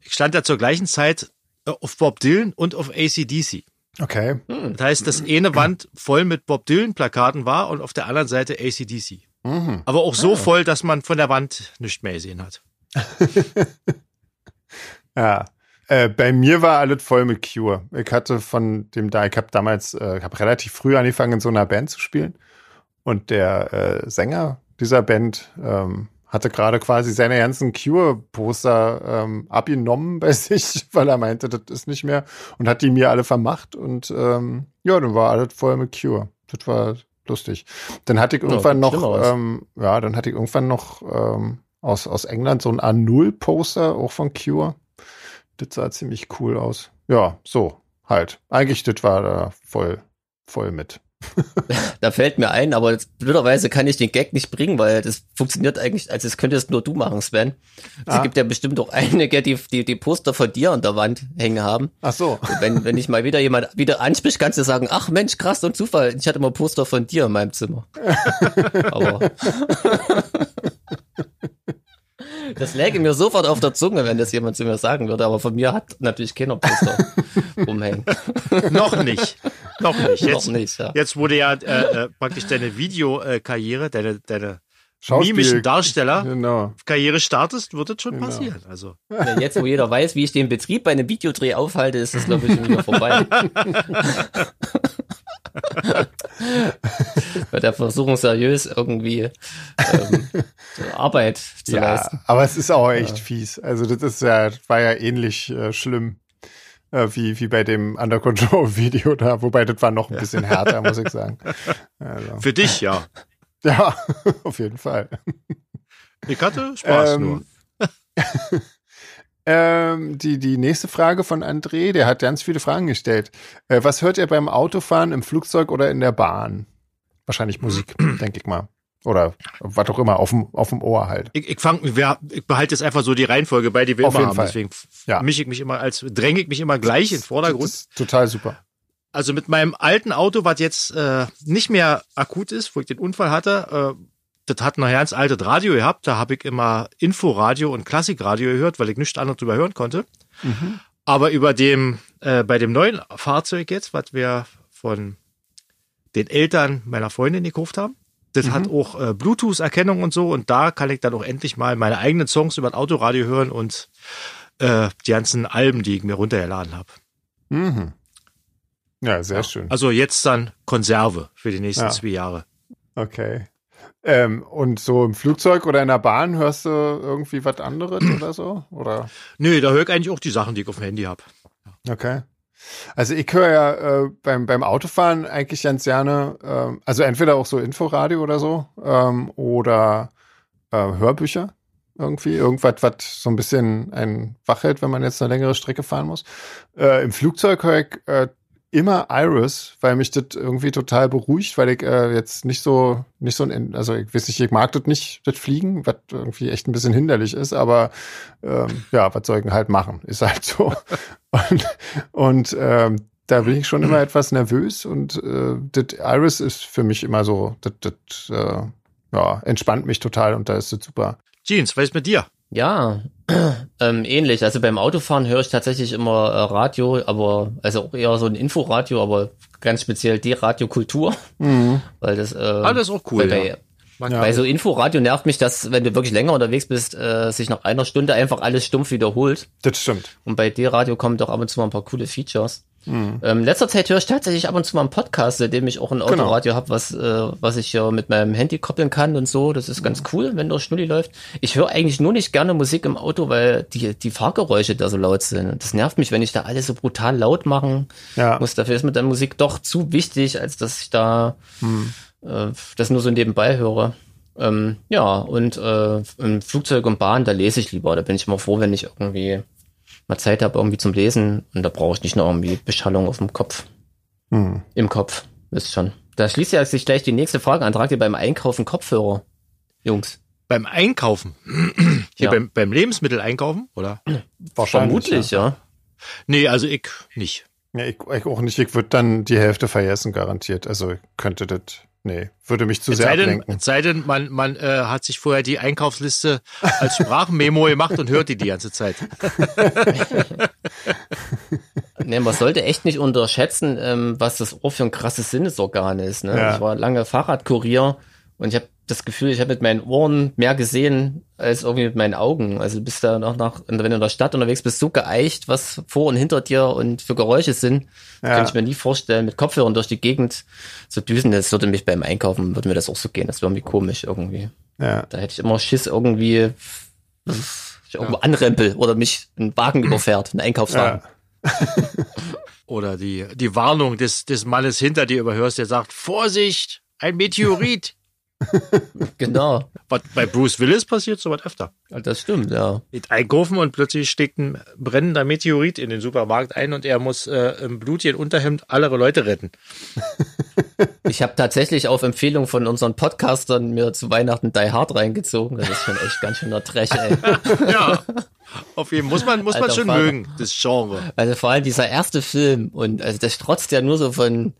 Ich stand ja zur gleichen Zeit äh, auf Bob Dylan und auf ACDC. Okay. Das heißt, das eine Wand voll mit Bob Dylan Plakaten war und auf der anderen Seite ACDC. Mhm. Aber auch so voll, dass man von der Wand nichts mehr gesehen hat. Ja. Äh, bei mir war alles voll mit Cure. Ich hatte von dem da, ich habe damals, äh, ich habe relativ früh angefangen, in so einer Band zu spielen. Und der äh, Sänger dieser Band ähm, hatte gerade quasi seine ganzen Cure-Poster ähm, abgenommen bei sich, weil er meinte, das ist nicht mehr. Und hat die mir alle vermacht. Und ähm, ja, dann war alles voll mit Cure. Das war lustig. Dann hatte ich irgendwann sieht noch, ähm, ja, dann hatte ich irgendwann noch ähm, aus, aus England so ein A0-Poster, auch von Cure. Das sah ziemlich cool aus. Ja, so, halt. Eigentlich, das war da voll, voll mit. da fällt mir ein, aber jetzt, blöderweise kann ich den Gag nicht bringen, weil das funktioniert eigentlich, also es könntest nur du machen, Sven. Es Ah. gibt ja bestimmt auch einige, die, die die Poster von dir an der Wand hängen haben. Ach so. Und wenn, wenn ich mal wieder jemand wieder anspricht, kannst du sagen, ach Mensch, krass und Zufall, ich hatte mal Poster von dir in meinem Zimmer. aber das läge mir sofort auf der Zunge, wenn das jemand zu mir sagen würde, aber von mir hat natürlich keiner Poster rumhängen. Noch nicht. Noch nicht. Noch Jetzt, nicht, ja. jetzt wurde ja äh, äh, praktisch deine Videokarriere, deine, deine Schauspiel. mimischen Darsteller Genau. Karriere startest, wird das schon Genau. passieren. Also Ja, jetzt, wo jeder weiß, wie ich den Betrieb bei einem Videodreh aufhalte, ist das, glaube ich, schon wieder vorbei. Bei der Versuchung seriös irgendwie ähm, Arbeit zu Ja, leisten. aber es ist auch echt fies. Also das ist ja, war ja ähnlich äh, schlimm äh, wie, wie bei dem Under Control Video da, wobei das war noch ein bisschen härter, muss ich sagen. Also, für dich, ja. ja, auf jeden Fall. Ich hatte Spaß Ähm, nur. Ähm, die, die nächste Frage von André, der hat ganz viele Fragen gestellt. Äh, was hört ihr beim Autofahren, im Flugzeug oder in der Bahn? Wahrscheinlich Musik, denke ich mal. Oder was auch immer, auf dem, auf dem Ohr halt. Ich, ich, fang, ich behalte jetzt einfach so die Reihenfolge bei, die wir Auf immer jeden haben. Fall. Deswegen Ja. mische ich mich immer als, dränge ich mich immer gleich in den Das Vordergrund. ist total super. Also mit meinem alten Auto, was jetzt äh, nicht mehr akut ist, wo ich den Unfall hatte, äh, das hat nachher ins alte Radio gehabt. Da habe ich immer Inforadio und Klassikradio gehört, weil ich nichts anderes drüber hören konnte. Aber über dem, äh, bei dem neuen Fahrzeug jetzt, was wir von den Eltern meiner Freundin gekauft haben, das hat auch äh, Bluetooth-Erkennung und so. Und da kann ich dann auch endlich mal meine eigenen Songs über das Autoradio hören und äh, die ganzen Alben, die ich mir runtergeladen habe. Mhm. Ja, sehr schön. Also jetzt dann Konserve für die nächsten Ja. zwei Jahre. Okay. Ähm, und so im Flugzeug oder in der Bahn hörst du irgendwie was anderes oder so? Oder? Nö, da höre ich eigentlich auch die Sachen, die ich auf dem Handy habe. Okay. Also ich höre ja äh, beim, beim Autofahren eigentlich ganz gerne, ähm, also entweder auch so Inforadio oder so ähm, oder äh, Hörbücher irgendwie, irgendwas, was so ein bisschen einen wach hält, wenn man jetzt eine längere Strecke fahren muss. Äh, Im Flugzeug höre ich äh, immer Iris, weil mich das irgendwie total beruhigt, weil ich äh, jetzt nicht so, nicht so ein, also ich weiß nicht, ich mag das nicht, das Fliegen, was irgendwie echt ein bisschen hinderlich ist, aber ähm, ja, was soll ich denn halt machen? Ist halt so. Und, und ähm, da bin ich schon immer etwas nervös und äh, das Iris ist für mich immer so, das, das äh, ja, entspannt mich total und da ist das super. Jeans, was ist mit dir? Ja, ähm, ähnlich. Also beim Autofahren höre ich tatsächlich immer äh, Radio, aber also auch eher so ein Inforadio, aber ganz speziell die Radiokultur, Mhm. weil das, äh, Ah, das ist auch cool. bei, ja. bei, Ja. bei so Inforadio nervt mich das, wenn du wirklich länger unterwegs bist, äh, sich nach einer Stunde einfach alles stumpf wiederholt. Das stimmt. Und bei D-Radio kommen doch ab und zu mal ein paar coole Features. Ähm, letzter Zeit höre ich tatsächlich ab und zu mal einen Podcast, in dem ich auch ein Genau. Autoradio habe, was, äh, was ich hier mit meinem Handy koppeln kann und so. Das ist ganz cool, wenn der Schnulli läuft. Ich höre eigentlich nur nicht gerne Musik im Auto, weil die, die Fahrgeräusche da so laut sind. Und das nervt mich, wenn ich da alles so brutal laut machen Ja. muss. Dafür ist mir dann Musik doch zu wichtig, als dass ich da äh, das nur so nebenbei höre. Ähm, ja, und äh, im Flugzeug und Bahn, da lese ich lieber. Da bin ich immer froh, wenn ich irgendwie mal Zeit habe irgendwie zum Lesen und da brauche ich nicht noch irgendwie Beschallung auf dem Kopf. Mhm. Im Kopf, wisst schon. Da schließt ja sich gleich die nächste Frage an. Tragt ihr beim Einkaufen Kopfhörer? Jungs. Beim Einkaufen. Hier Ja. beim, beim Lebensmittel einkaufen, oder? Wahrscheinlich. Vermutlich, ja. Nee, also ich nicht. Ja, ich, ich auch nicht. Ich würde dann die Hälfte vergessen, garantiert. Also könnte das, nee, würde mich zu Es sehr sei denn, ablenken. es sei denn man, man äh, hat sich vorher die Einkaufsliste als Sprachmemo gemacht und hört die die ganze Zeit. Nee, man sollte echt nicht unterschätzen, ähm, was das Ohr für ein krasses Sinnesorgan ist. Ne? Ja. Ich war lange Fahrradkurier und ich habe das Gefühl, ich habe mit meinen Ohren mehr gesehen als irgendwie mit meinen Augen. Also du bist da noch nach, wenn du in der Stadt unterwegs bist, so geeicht, was vor und hinter dir und für Geräusche sind, Ja. kann ich mir nie vorstellen, mit Kopfhörern durch die Gegend zu düsen. Das würde mich beim Einkaufen, würde mir das auch so gehen. Das wäre irgendwie komisch irgendwie. Ja. Da hätte ich immer Schiss irgendwie, dass ich irgendwo anrempel oder mich ein Wagen überfährt, ein Einkaufswagen. Ja. Oder die, die Warnung des, des Mannes hinter dir überhörst, der sagt, Vorsicht, ein Meteorit. Genau. Was bei Bruce Willis passiert sowas öfter. Das stimmt, ja. Geht einkaufen und plötzlich steckt ein brennender Meteorit in den Supermarkt ein und er muss äh, im blutigen Unterhemd alle Leute retten. Ich habe tatsächlich auf Empfehlung von unseren Podcastern mir zu Weihnachten Die Hard reingezogen. Das ist schon echt ganz schöner Trash, ey. Ja, auf jeden Fall muss man muss man schon mögen, das Genre. Also vor allem dieser erste Film und also das strotzt ja nur so von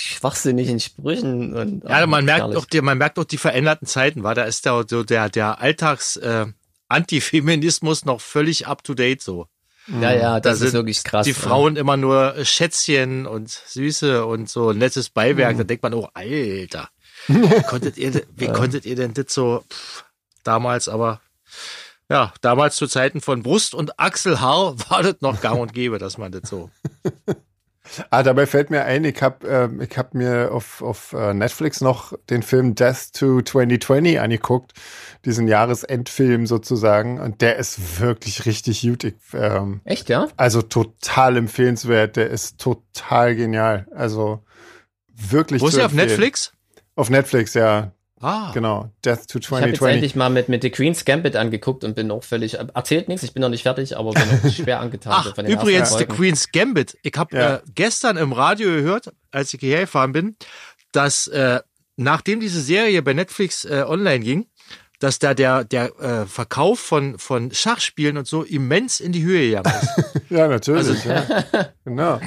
schwachsinnigen Sprüchen und Ja, ach, man merkt doch, die, man merkt doch die veränderten Zeiten, war da ist der so der der Alltags äh, Antifeminismus noch völlig up to date so. ja, ja, Da das sind ist wirklich krass. Die Frauen immer nur Schätzchen und Süße und so nettes Beiwerk. Mhm. Da denkt man, oh, Alter. Wie konntet ihr, wie konntet ihr denn das so pff, damals, aber ja, damals zu Zeiten von Brust und Achselhaar war das noch gang und gäbe, dass man das so. Ah, dabei fällt mir ein, ich habe ähm, ich hab mir auf, auf äh, Netflix noch den Film Death to 2020 angeguckt, diesen Jahresendfilm sozusagen. Und der ist wirklich richtig gut. Ich, ähm, Echt, ja? also total empfehlenswert. Der ist total genial. Also wirklich Wo ist er auf. Netflix? Auf Netflix, ja. Ah, Genau. Death to Ich habe jetzt 2020. endlich mal mit, mit The Queen's Gambit angeguckt und bin auch völlig, erzählt nichts, ich bin noch nicht fertig, aber bin auch schwer angetan. Ach, von den übrigens, The. Queen's Gambit. Ich habe Ja. äh, gestern im Radio gehört, als ich hierher gefahren bin, dass äh, nachdem diese Serie bei Netflix äh, online ging, dass da der, der äh, Verkauf von, von Schachspielen und so immens in die Höhe gegangen ist. Ja, natürlich. Also- ja. Genau.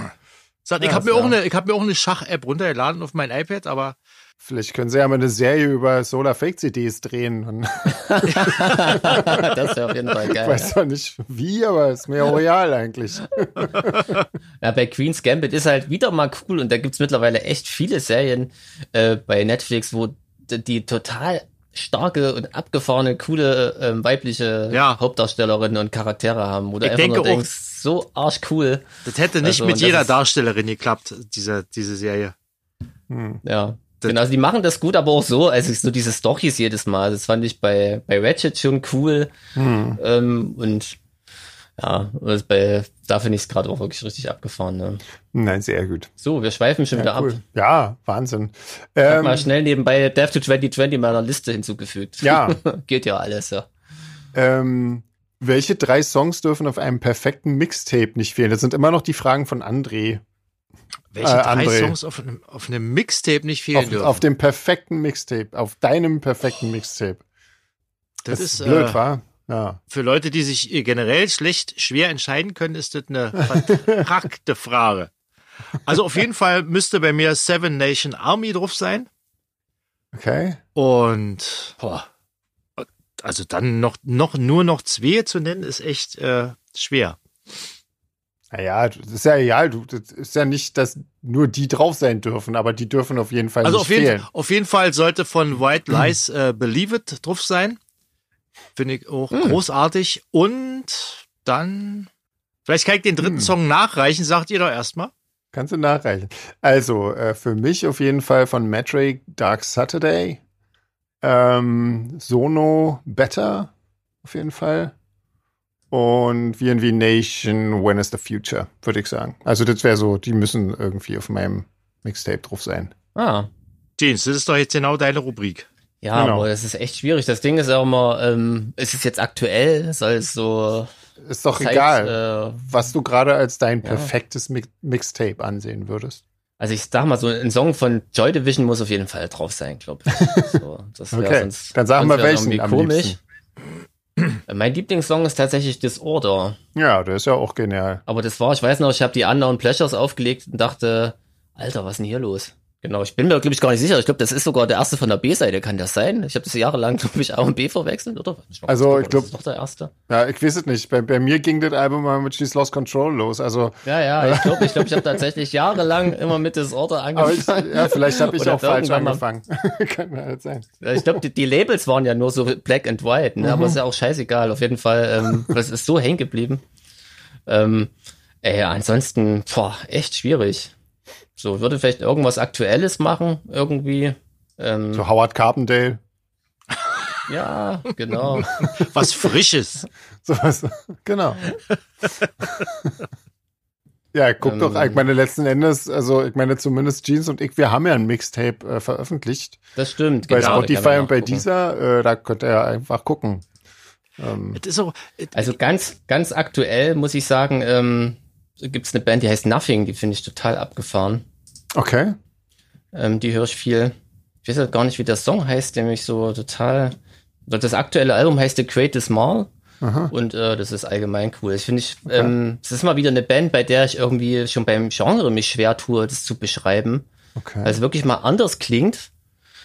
Sagt, ich Ja, habe mir, ja. auch eine- ich hab mir auch eine Schach-App runtergeladen auf mein iPad, aber Vielleicht können sie ja mal eine Serie über Solar Fake CDs drehen. Das wäre auf jeden Fall ich geil. weiß zwar nicht wie, aber ist mir royal eigentlich. Ja, bei Queen's Gambit ist halt wieder mal cool und da gibt's mittlerweile echt viele Serien äh, bei Netflix, wo die total starke und abgefahrene, coole ähm, weibliche Ja. Hauptdarstellerinnen und Charaktere haben, wo du Ich einfach denke nur auch- denkst, so arschcool. das hätte nicht Also, mit jeder ist- Darstellerin geklappt, diese, diese Serie. Hm. Ja. Genau, also die machen das gut, aber auch so, also so diese Storys jedes Mal, das fand ich bei, bei Ratchet schon cool. Hm. Ähm, und ja, also bei, da finde ich es gerade auch wirklich richtig abgefahren. Ne? Nein, sehr gut. So, wir schweifen schon wieder Ja, cool. ab. Ja, Wahnsinn. Ich hab Ähm, mal schnell nebenbei Death to 2020 meiner Liste hinzugefügt. Ja. Geht ja alles, ja. ähm, welche drei Songs dürfen auf einem perfekten Mixtape nicht fehlen? Das sind immer noch die Fragen von André. Welche Äh, drei André. Songs auf einem, auf einem Mixtape nicht fehlen Auf, dürfen? auf dem perfekten Mixtape, auf deinem perfekten Mixtape. das, Das, ist blöd, äh, wa? Ja. für Leute, die sich äh, generell schlecht, schwer entscheiden können, ist das eine vertrackte Frage. Also auf jeden Fall müsste bei mir Seven Nation Army drauf sein. Okay. Und boah, also dann noch, noch nur noch zwei zu nennen, ist echt äh, schwer. Naja, das ist ja egal. Du, das ist ja nicht, dass nur die drauf sein dürfen, aber die dürfen auf jeden Fall Also nicht auf jeden, fehlen. auf jeden Fall sollte von White Lies äh, Believe It drauf sein. Finde ich auch großartig. Und dann, vielleicht kann ich den dritten Hm. Song nachreichen, sagt ihr doch erstmal. Kannst du nachreichen. Also, äh, für mich auf jeden Fall von Metric Dark Saturday. Ähm, Sono Better, auf jeden Fall. Und VNV Nation, When is the Future, würde ich sagen. Also, das wäre so, die müssen irgendwie auf meinem Mixtape drauf sein. Ah. James, das ist doch jetzt genau deine Rubrik. Ja, Genau. aber das ist echt schwierig. Das Ding ist auch immer, ähm, ist es jetzt aktuell? Soll es so Ist doch Zeit, egal, äh, was du gerade als dein ja. perfektes Mi Mixtape ansehen würdest. also ich sag mal, so ein Song von Joy Division muss auf jeden Fall drauf sein, glaube ich. So, Okay, sonst, dann sag mal welchen am komisch. liebsten. Äh, Mein Lieblingssong ist tatsächlich Disorder. Ja, der ist ja auch genial. Aber das war, ich weiß noch, ich habe die Unknown Pleasures aufgelegt und dachte, Alter, was ist denn hier los? Genau, ich bin mir, glaube ich, gar nicht sicher. Ich glaube, das ist sogar der erste von der B-Seite, kann das sein? Ich habe das jahrelang, glaube ich, A und B verwechselt, oder? Also, ich glaub- Das ist doch der erste. Ja, ich weiß es nicht. Bei, bei mir ging das Album mal mit She's Lost Control los. Also, Ja, ja, ich glaube, ich, glaub, ich habe tatsächlich jahrelang immer mit Disorder aber ich, angefangen. ja, vielleicht habe ich Oder auch falsch angefangen. Kann halt sein. Ich glaube, die, die Labels waren ja nur so black and white, ne? aber ist ja auch scheißegal. Auf jeden Fall, ähm, das ist so hängen geblieben. Ähm, ey, ansonsten, boah, echt schwierig. So, würde vielleicht irgendwas Aktuelles machen, irgendwie. Ähm, So Howard Carpendale. Ja, genau. Was Frisches. Sowas. Genau. Ja, guck ähm, doch, ich meine, letzten Endes, also ich meine, zumindest Jeans und ich, wir haben ja ein Mixtape äh, veröffentlicht. Das stimmt, Bei genau, Spotify und bei dieser, äh, da könnt ihr ja einfach gucken. Ähm, auch, also ganz, ganz aktuell muss ich sagen, ähm, gibt es eine Band, die heißt Nothing, die finde ich total abgefahren. Okay. Ähm, die höre ich viel. Ich weiß halt gar nicht, wie der Song heißt, der mich so total. Das aktuelle Album heißt The Greatest Mall. Aha. Und äh, das ist allgemein cool. Ich finde, ich, okay. ähm, es ist mal wieder eine Band, bei der ich irgendwie schon beim Genre mich schwer tue, das zu beschreiben. Okay. Weil es wirklich mal anders klingt.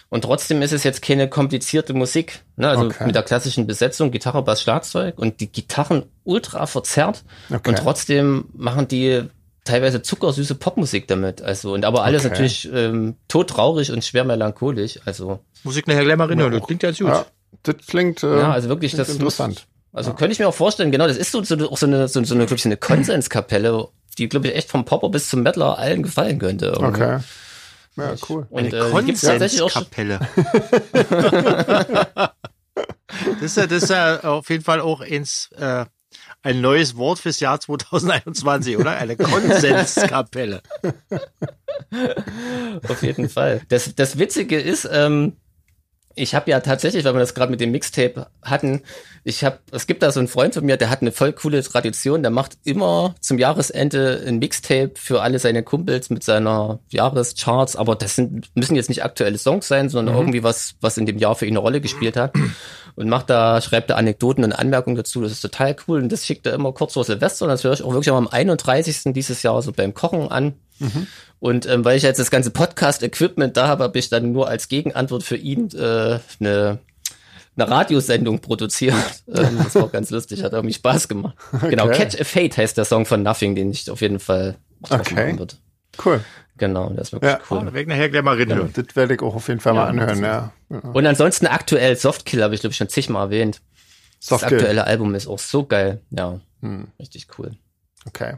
Und trotzdem ist es jetzt keine komplizierte Musik. Ne? Also okay. mit der klassischen Besetzung, Gitarre, Bass, Schlagzeug und die Gitarren ultra verzerrt. Okay. Und trotzdem machen die teilweise zuckersüße Popmusik damit. Also, und aber alles okay. natürlich ähm, todtraurig und schwer melancholisch. Also. Musik nachher gleich mal rein, das klingt ja gut. Ja, das klingt, äh, ja, also wirklich das interessant. Muss, also ja. könnte ich mir auch vorstellen, genau, das ist so, so auch so eine, so, so eine, glaube ich, eine Konsenskapelle, die, glaube ich, echt vom Popper bis zum Metaler allen gefallen könnte. Irgendwie. Okay. Ja, cool. Und, eine äh, Konsenskapelle. das, ist ja, das ist ja auf jeden Fall auch ins, äh, ein neues Wort fürs Jahr 2021, oder? Eine Konsenskapelle. auf jeden Fall. Das, das Witzige ist, ähm, ich habe ja tatsächlich, weil wir das gerade mit dem Mixtape hatten, ich habe, es gibt da so einen Freund von mir, der hat eine voll coole Tradition, der macht immer zum Jahresende ein Mixtape für alle seine Kumpels mit seiner Jahrescharts, aber das sind, müssen jetzt nicht aktuelle Songs sein, sondern mhm. irgendwie was, was in dem Jahr für ihn eine Rolle gespielt hat. Und macht da, schreibt da Anekdoten und Anmerkungen dazu, das ist total cool und das schickt er immer kurz vor Silvester und das höre ich auch wirklich am 31. dieses Jahr so beim Kochen an. Mhm. Und ähm, weil ich jetzt das ganze Podcast-Equipment da habe, habe ich dann nur als Gegenantwort für ihn äh, eine eine Radiosendung produziert. Ähm, das war auch ganz lustig, hat irgendwie Spaß gemacht. Okay. Genau, Catch a Fate heißt der Song von Nothing, den ich auf jeden Fall okay. wird. Cool. Genau, das ist wirklich ja. cool. Oh, werde nachher gleich mal reden. Ja, das werde ich auch auf jeden Fall ja, mal anhören, ja. Und ansonsten aktuell Softkill habe ich glaube ich schon zigmal erwähnt. Softkill. Das aktuelle Album ist auch so geil. Ja, hm. richtig cool. Okay.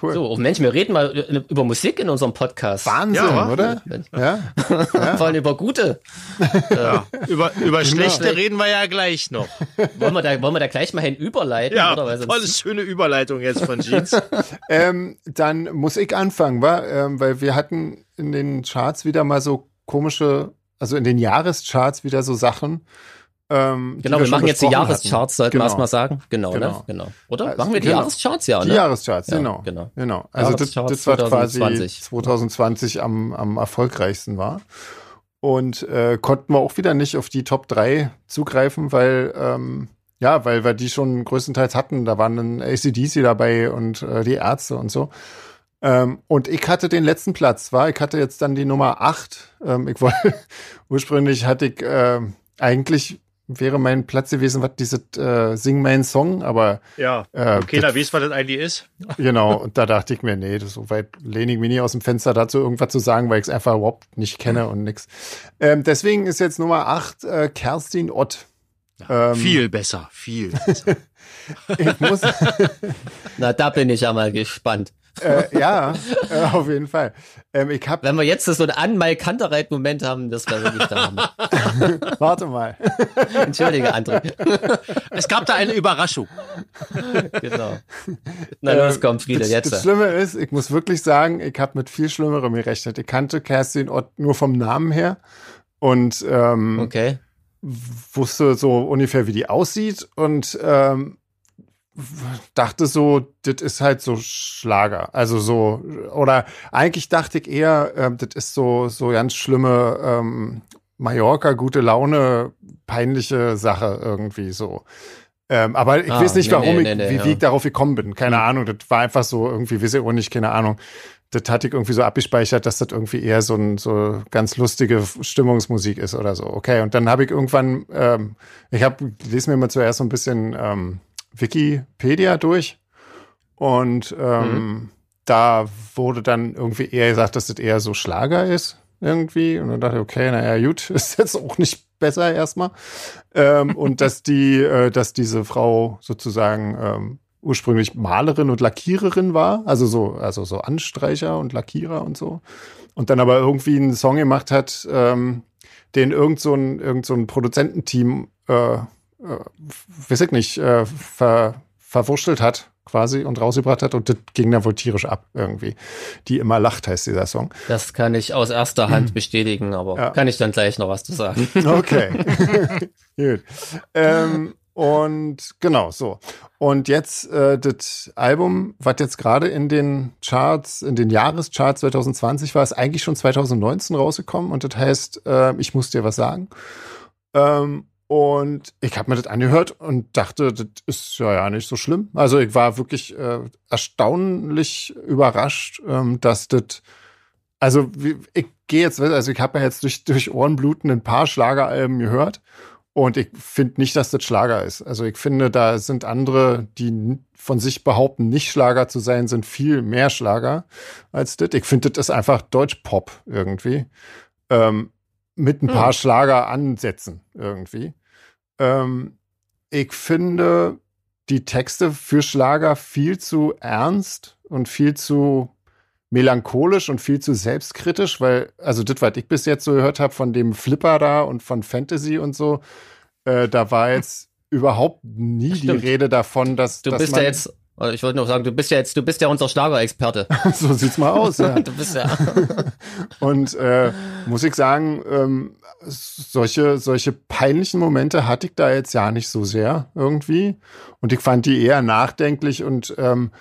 Cool. So, oh Mensch, wir reden mal über Musik in unserem Podcast. Wahnsinn, ja, oder? Ja. ja. Vor allem über gute. Ja. über über genau. schlechte reden wir ja gleich noch. Wollen wir da, wollen wir da gleich mal hin überleiten? Ja, oder? voll schöne Überleitung jetzt von Jeans. ähm, dann muss ich anfangen, wa? Ähm, weil wir hatten in den Charts wieder mal so komische, also in den Jahrescharts wieder so Sachen, ähm, genau, wir, wir machen jetzt die Jahrescharts, sollten genau. wir erstmal sagen. Genau, genau. Ne? genau. Oder? Also, machen wir die genau. Jahrescharts, ja, ne? Die Jahrescharts, ja, genau. genau. genau. Also das, das war 2020. quasi 2020 am, am erfolgreichsten war. Und äh, konnten wir auch wieder nicht auf die Top 3 zugreifen, weil ähm, ja, weil wir die schon größtenteils hatten. Da waren dann ACDC dabei und äh, die Ärzte und so. Ähm, und ich hatte den letzten Platz, war ich hatte jetzt dann die Nummer 8. Ähm, ich wollte ursprünglich hatte ich äh, eigentlich wäre mein Platz gewesen, was diese äh, Sing mein Song, aber ja, äh, okay, da weißt was das eigentlich ist. Genau, und da dachte ich mir, nee, das so weit lehne ich mich nie aus dem Fenster dazu, irgendwas zu sagen, weil ich es einfach überhaupt nicht kenne und nix. Ähm, deswegen ist jetzt Nummer 8 äh, Kerstin Ott. Ja, ähm, viel besser, viel besser. ich muss Na, da bin ich ja mal gespannt äh, ja, äh, auf jeden Fall. Ähm, ich hab, Wenn wir jetzt so ein Anmal Kantereit-Moment haben, das wäre wirklich da. Warte mal. Entschuldige, André. Es gab da eine Überraschung. genau. Na los, komm, Friede, das, jetzt. Das Schlimme ist, ich muss wirklich sagen, ich habe mit viel Schlimmerem gerechnet. Ich kannte Kerstin Ott nur vom Namen her und ähm, okay. wusste so ungefähr, wie die aussieht und ähm, dachte so, das ist halt so Schlager. Also so, oder eigentlich dachte ich eher, äh, das ist so, so ganz schlimme ähm, Mallorca, gute Laune, peinliche Sache irgendwie so. Ähm, aber ich ah, weiß nicht, nee, warum nee, ich, nee, wie, ja. wie ich darauf gekommen bin. Keine mhm. Ahnung. Das war einfach so irgendwie, weiß ich auch nicht, keine Ahnung. Das hatte ich irgendwie so abgespeichert, dass das irgendwie eher so ein so ganz lustige Stimmungsmusik ist oder so. Okay, und dann habe ich irgendwann, ähm, ich habe, lese mir mal zuerst so ein bisschen ähm, Wikipedia durch. Und ähm, mhm. da wurde dann irgendwie eher gesagt, dass das eher so Schlager ist irgendwie. Und dann dachte ich, okay, naja, gut, ist jetzt auch nicht besser erstmal. Ähm, und dass die, äh, dass diese Frau sozusagen ähm, ursprünglich Malerin und Lackiererin war, also so, also so Anstreicher und Lackierer und so und dann aber irgendwie einen Song gemacht hat, ähm, den irgend so ein, irgend so ein Produzententeam äh, äh, weiß ich nicht, äh, ver, verwurschtelt hat quasi und rausgebracht hat und das ging dann wohl tierisch ab irgendwie. Die immer lacht heißt dieser Song. Das kann ich aus erster Hand bestätigen, aber Ja. kann ich dann gleich noch was zu sagen. Okay. Gut. Ähm, und genau so. Und jetzt äh, das Album, was jetzt gerade in den Charts, in den Jahrescharts 2020 war, ist eigentlich schon 2019 rausgekommen und das heißt, äh, ich muss dir was sagen. Ähm, und ich habe mir das angehört und dachte, das ist ja, ja nicht so schlimm. Also ich war wirklich äh, erstaunlich überrascht, ähm, dass das also wie- ich gehe jetzt, also ich habe ja jetzt durch, durch Ohrenbluten ein paar Schlageralben gehört und ich finde nicht, dass das Schlager ist. Also ich finde, da sind andere, die von sich behaupten, nicht Schlager zu sein, sind viel mehr Schlager als das. Ich finde, das ist einfach Deutschpop irgendwie. Ähm, mit ein paar Schlageransätzen irgendwie. Ähm, ich finde die Texte für Schlager viel zu ernst und viel zu melancholisch und viel zu selbstkritisch, weil, also das, was ich bis jetzt so gehört habe von dem Flipper da und von Fantasy und so, äh, da war jetzt überhaupt nie Stimmt. die Rede davon, dass, Du dass bist man, ja jetzt, ich wollte noch sagen, du bist ja jetzt, du bist ja unser Schlagerexperte. so sieht's mal aus, ja. Du bist ja. Und äh, muss ich sagen, ähm, solche, solche peinlichen Momente hatte ich da jetzt ja nicht so sehr irgendwie. Und ich fand die eher nachdenklich und ähm,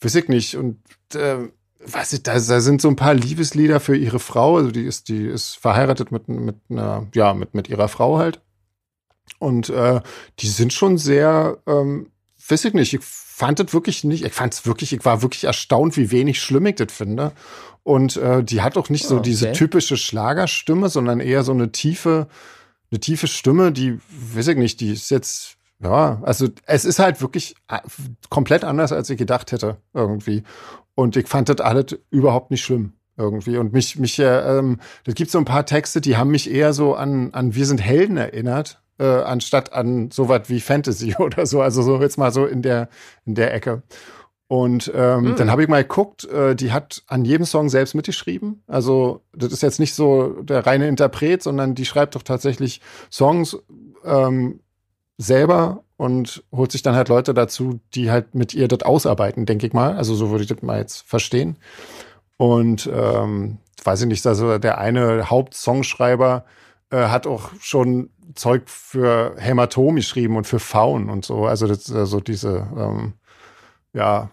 weiß ich nicht. Und äh, weiß ich, da, da sind so ein paar Liebeslieder für ihre Frau. Also die ist, die ist verheiratet mit, mit einer, ja, mit, mit ihrer Frau halt. Und äh, die sind schon sehr, ähm, weiß ich nicht, ich fand das wirklich nicht, ich fand es wirklich, ich war wirklich erstaunt, wie wenig schlimm ich das finde. Und äh, die hat auch nicht so Ah, diese okay. typische Schlagerstimme, sondern eher so eine tiefe, eine tiefe Stimme, die, weiß ich nicht, die ist jetzt, ja, also es ist halt wirklich äh, komplett anders, als ich gedacht hätte, irgendwie. Und ich fand das alles überhaupt nicht schlimm. Irgendwie. Und mich, mich, äh, ähm, das gibt so ein paar Texte, die haben mich eher so an, an Wir sind Helden erinnert, äh, anstatt an sowas wie Fantasy oder so. Also so jetzt mal so in der, in der Ecke. Und ähm, Hm. dann habe ich mal geguckt, äh, die hat an jedem Song selbst mitgeschrieben. Also das ist jetzt nicht so der reine Interpret, sondern die schreibt doch tatsächlich Songs ähm, selber und holt sich dann halt Leute dazu, die halt mit ihr das ausarbeiten, denke ich mal. Also so würde ich das mal jetzt verstehen. Und ähm, weiß ich nicht, also der eine Hauptsongschreiber äh, hat auch schon Zeug für Hämatom geschrieben und für Faun und so. Also das ist also diese, ähm, ja,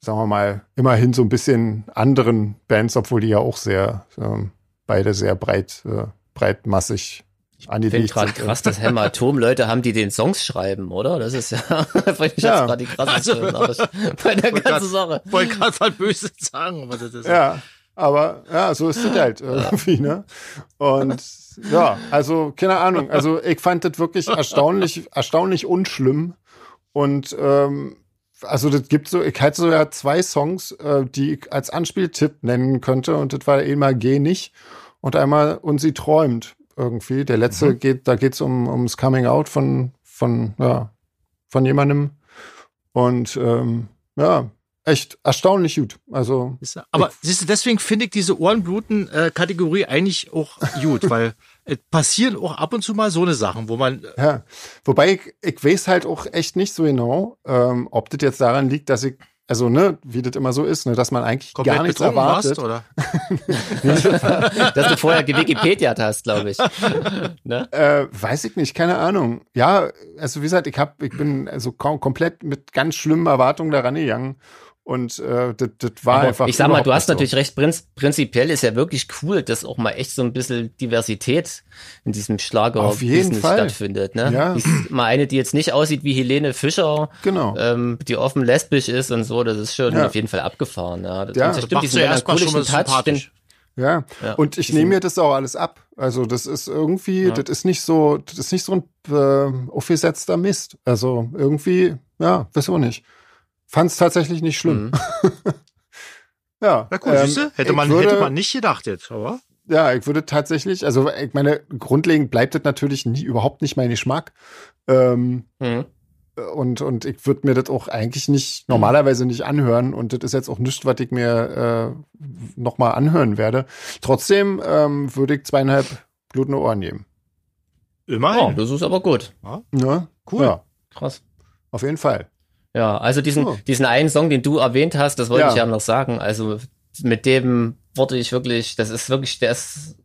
sagen wir mal, immerhin so ein bisschen anderen Bands, obwohl die ja auch sehr, ähm, beide sehr breit, äh, breitmassig Ich finde angelegt gerade krass, dass Hämatom-Leute haben, die den Songs schreiben, oder? Das ist ja, finde ich Ja. jetzt gerade die krasseste Also- bei der ganzen grad- Sache. Wollte gerade was Böses sagen, aber das ist Ja, aber ja, so ist es halt irgendwie, ne? Und ja, also keine Ahnung. Also ich fand das wirklich erstaunlich, erstaunlich unschlimm. Und ähm, also das gibt so, ich hatte so ja zwei Songs, äh, die ich als Anspieltipp nennen könnte. Und das war einmal Geh nicht und einmal Und sie träumt irgendwie. Der letzte geht, da geht's um ums Coming Out von, von, ja, von jemandem. Und ähm, ja, echt erstaunlich gut. Also Aber siehst du, deswegen finde ich diese Ohrenbluten-Kategorie eigentlich auch gut, weil es passieren auch ab und zu mal so eine Sachen, wo man Ja, wobei ich, ich weiß halt auch echt nicht so genau, ähm, ob das jetzt daran liegt, dass ich, also ne, wie das immer so ist, ne, dass man eigentlich komplett gar nichts erwartet. warst, oder? Dass du vorher gewikipedia hast, glaube ich. Ne? Äh, weiß ich nicht, keine Ahnung. Ja, also wie gesagt, ich hab, ich bin also kom komplett mit ganz schlimmen Erwartungen daran gegangen. Und äh, das, das war Aber einfach. ich sag mal, du hast so. natürlich recht, prinz, prinzipiell ist ja wirklich cool, dass auch mal echt so ein bisschen Diversität in diesem Schlager Auf jeden Fall. stattfindet. Ne? Ja. Ist mal eine, die jetzt nicht aussieht wie Helene Fischer, Genau. ähm, die offen lesbisch ist und so, das ist schon Ja. auf jeden Fall abgefahren. Ja, das, Ja. und das stimmt, diesen melancholischen Touch, den. Ja. Ja, und ich nehme mir das auch alles ab. Also das ist irgendwie, Ja. das ist nicht so, das ist nicht so ein äh, aufgesetzter Mist. Also irgendwie, ja, wieso nicht. Fand es tatsächlich nicht schlimm. Mhm. Ja, Ja, cool, ähm, siehst du? Hätte man, würde, hätte man nicht gedacht jetzt, aber. Ja, ich würde tatsächlich, also ich meine, grundlegend bleibt das natürlich nie, überhaupt nicht mein Geschmack. Ähm, Mhm. und, und ich würde mir das auch eigentlich nicht, normalerweise nicht anhören. Und das ist jetzt auch nichts, was ich mir äh, nochmal anhören werde. Trotzdem ähm, würde ich zweieinhalb blutende Ohren nehmen. Oh, Immerhin. das ist aber gut. Ja, Cool. Ja, Krass. auf jeden Fall. Ja, also diesen, Oh. diesen einen Song, den du erwähnt hast, das wollte Ja. ich ja noch sagen. Also mit dem wurde ich wirklich, das ist wirklich, der ist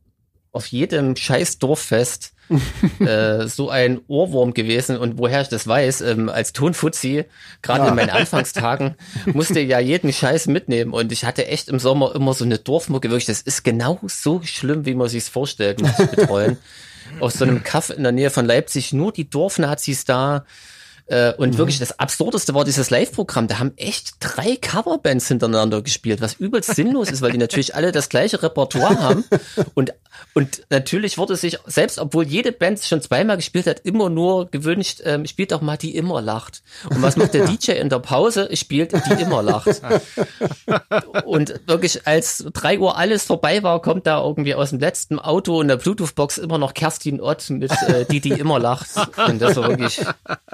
auf jedem scheiß Dorffest äh, so ein Ohrwurm gewesen. Und woher ich das weiß, ähm, als Tonfuzzi, gerade Ja. in meinen Anfangstagen, musste ja jeden Scheiß mitnehmen. Und ich hatte echt im Sommer immer so eine Dorfmucke, wirklich, das ist genau so schlimm, wie man sich's vorstellt, muss ich betreuen. Aus so einem Kaff in der Nähe von Leipzig, nur die Dorfnazis da. Äh, und wirklich das Absurdeste war dieses Live-Programm. Da haben echt drei Coverbands hintereinander gespielt, was übelst sinnlos ist, weil die natürlich alle das gleiche Repertoire haben. Und, und natürlich wurde sich, selbst obwohl jede Band schon zweimal gespielt hat, immer nur gewünscht, ähm, spielt doch mal die immer lacht. Und was macht der DJ in der Pause? Spielt die immer lacht. Und wirklich, als drei Uhr alles vorbei war, kommt da irgendwie aus dem letzten Auto in der Bluetooth-Box immer noch Kerstin Ott mit äh, die, die immer lacht. Und das war wirklich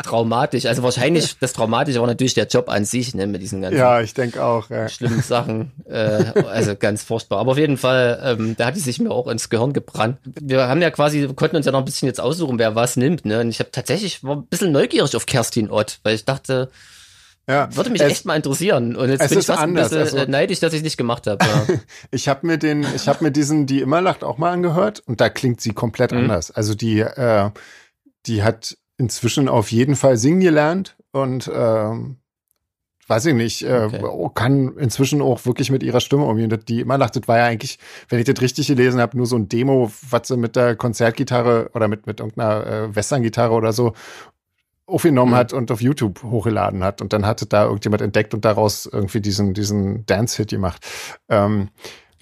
traumatisch. Also wahrscheinlich, das Traumatische war natürlich der Job an sich, ne, mit diesen ganzen Ja, ich denke auch. Ja. schlimmen Sachen. Äh, also ganz furchtbar. Aber auf jeden Fall, ähm, da hat die sich mir auch ins Gehirn gebrannt. Wir haben ja quasi, wir konnten uns ja noch ein bisschen jetzt aussuchen, wer was nimmt. Ne? Und ich habe tatsächlich war ein bisschen neugierig auf Kerstin Ott, weil ich dachte, Ja. würde mich Es- echt mal interessieren. Und jetzt bin ich fast anders, ein bisschen also- äh, neidisch, dass ich es nicht gemacht habe. Ja. Ich habe mir den, ich habe mir diesen, die immer lacht, auch mal angehört und da klingt sie komplett Mhm. anders. Also die, äh, die hat inzwischen auf jeden Fall singen gelernt und ähm, weiß ich nicht, äh, Okay. kann inzwischen auch wirklich mit ihrer Stimme umgehen. Die immer lacht, das war ja eigentlich, wenn ich das richtig gelesen habe, nur so ein Demo, was sie mit der Konzertgitarre oder mit mit irgendeiner äh, Western-Gitarre oder so aufgenommen Mhm. hat und auf YouTube hochgeladen hat und dann hatte da irgendjemand entdeckt und daraus irgendwie diesen diesen Dance-Hit gemacht. Ähm,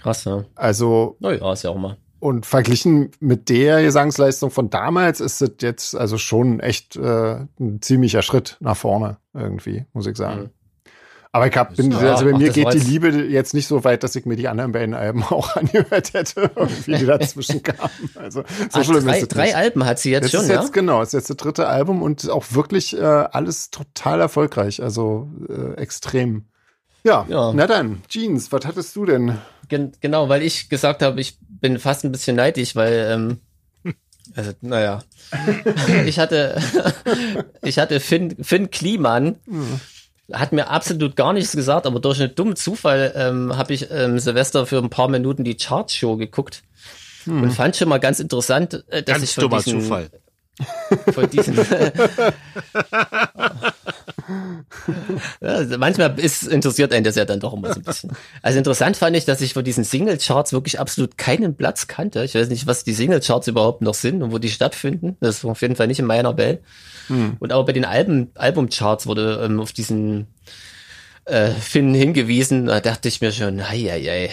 Krass, ja. also Naja, ist ja auch mal. Und verglichen mit der Gesangsleistung von damals ist es jetzt also schon echt äh, ein ziemlicher Schritt nach vorne irgendwie, muss ich sagen. Mhm. Aber ich hab, bin, Ja, also bei ach, mir das geht die Liebe jetzt nicht so weit, dass ich mir die anderen beiden Alben auch angehört hätte, irgendwie die dazwischen kamen. Also so Ah, schlimm drei, ist es drei. Alben hat sie jetzt Das schon, ist ja? jetzt genau, ist jetzt das dritte Album und auch wirklich äh, alles total erfolgreich, also äh, extrem. Ja, Ja. na dann, Jeans, was hattest du denn? Gen genau, weil ich gesagt habe, ich bin fast ein bisschen neidisch, weil, ähm, also, naja. ich hatte, ich hatte Finn, Finn Kliman, hat mir absolut gar nichts gesagt, aber durch einen dummen Zufall ähm, habe ich ähm, Silvester für ein paar Minuten die Chartshow geguckt und fand schon mal ganz interessant, äh, dass Ganz ich von dummer diesen, Zufall. Von diesen ja, manchmal ist, interessiert einen das ja dann doch immer so ein bisschen. Also interessant fand ich, dass ich von diesen Single-Charts wirklich absolut keinen Platz kannte. Ich weiß nicht, was die Single-Charts überhaupt noch sind und wo die stattfinden. Das ist auf jeden Fall nicht in meiner Welt. Und auch bei den Alben, Album-Charts wurde ähm, auf diesen äh, Finn hingewiesen. Da dachte ich mir schon, hei, hei, hei.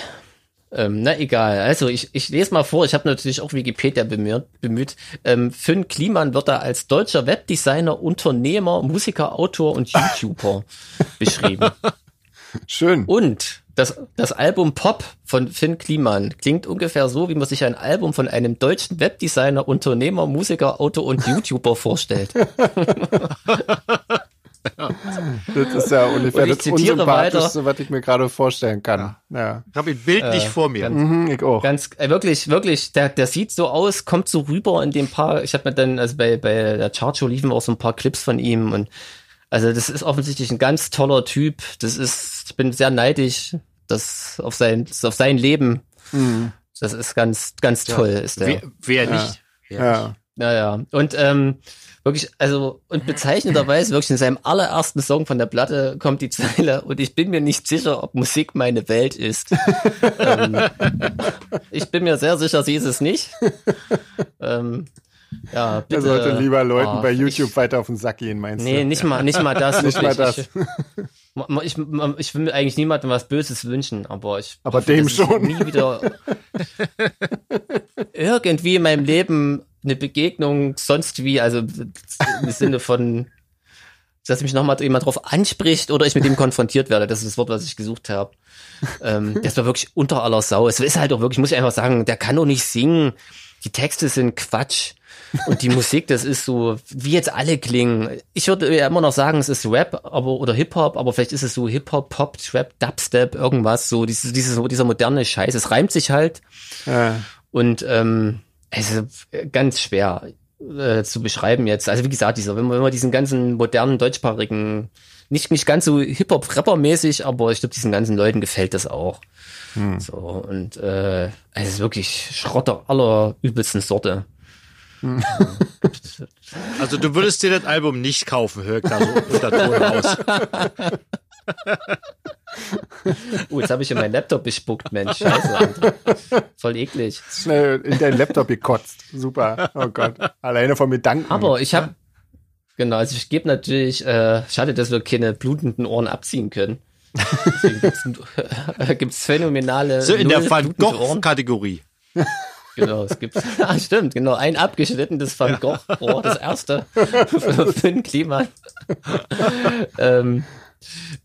Ähm, na egal. Also ich, ich lese mal vor, ich habe natürlich auch Wikipedia bemüht. bemüht. Ähm, Finn Kliman wird da als deutscher Webdesigner, Unternehmer, Musiker, Autor und YouTuber beschrieben. Schön. Und das, das Album Pop von Finn Kliman klingt ungefähr so, wie man sich ein Album von einem deutschen Webdesigner, Unternehmer, Musiker, Autor und YouTuber vorstellt. Das ist ja ungefähr Und ich das Unsympathischste, was ich mir gerade vorstellen kann. Ja. Ich habe ihn bildlich Äh, vor mir. Mhm, ich auch. Ganz, äh, wirklich, wirklich, der, der sieht so aus, kommt so rüber in dem paar, ich habe mir dann, also bei, bei der Chartshow liefen auch so ein paar Clips von ihm und also das ist offensichtlich ein ganz toller Typ. Das ist, ich bin sehr neidisch, das auf sein, das auf sein Leben. Mhm. Das ist ganz, ganz toll, ist der. Wer, wer Ja. nicht? Wer Ja. Naja, und ähm, wirklich, also, und bezeichnenderweise, wirklich in seinem allerersten Song von der Platte kommt die Zeile, und ich bin mir nicht sicher, ob Musik meine Welt ist. ähm, ich bin mir sehr sicher, sie ist es nicht. ähm, ja, bitte. Er sollte lieber Leuten ah, bei ich- YouTube weiter auf den Sack gehen, meinst Nee, du? nicht mal, nicht mal das. Nicht mal das. Ich, ich, ich will mir eigentlich niemandem was Böses wünschen, aber ich. Aber hoffe, dem schon. Nie wieder irgendwie in meinem Leben eine Begegnung sonst wie, also im Sinne von, dass mich nochmal jemand drauf anspricht oder ich mit dem konfrontiert werde. Das ist das Wort, was ich gesucht habe. Ähm, das war wirklich unter aller Sau. Es ist halt auch wirklich, muss ich einfach sagen, der kann doch nicht singen. Die Texte sind Quatsch. Und die Musik, das ist so, wie jetzt alle klingen. Ich würde ja immer noch sagen, es ist Rap, aber oder Hip-Hop, aber vielleicht ist es so Hip-Hop, Pop, Trap, Dubstep, irgendwas, so dieses, dieses, dieser moderne Scheiß. Es reimt sich halt Ja. und ähm, es ist ganz schwer. äh, zu beschreiben jetzt. Also wie gesagt, dieser, wenn man, wenn man diesen ganzen modernen deutschsprachigen, nicht, nicht ganz so Hip-Hop-Rapper-mäßig, aber ich glaube, diesen ganzen Leuten gefällt das auch. Hm. So, und äh, es ist wirklich Schrotter aller übelsten Sorte. Also du würdest dir das Album nicht kaufen, hör ich da so unter Ton raus. oh, jetzt habe ich in meinen Laptop bespuckt, Mensch. Scheiße, Voll eklig. Schnell in deinen Laptop gekotzt. Super. Oh Gott. Alleine von mir danken. Aber ich habe, genau, also ich gebe natürlich, äh, schade, dass wir keine blutenden Ohren abziehen können. Deswegen gibt's, äh, gibt's phänomenale. So in der Van Gogh-Kategorie. Genau, es gibt, ah, stimmt, genau, ein abgeschnittenes Van Gogh, oh, das erste für Finn Kliman. ähm,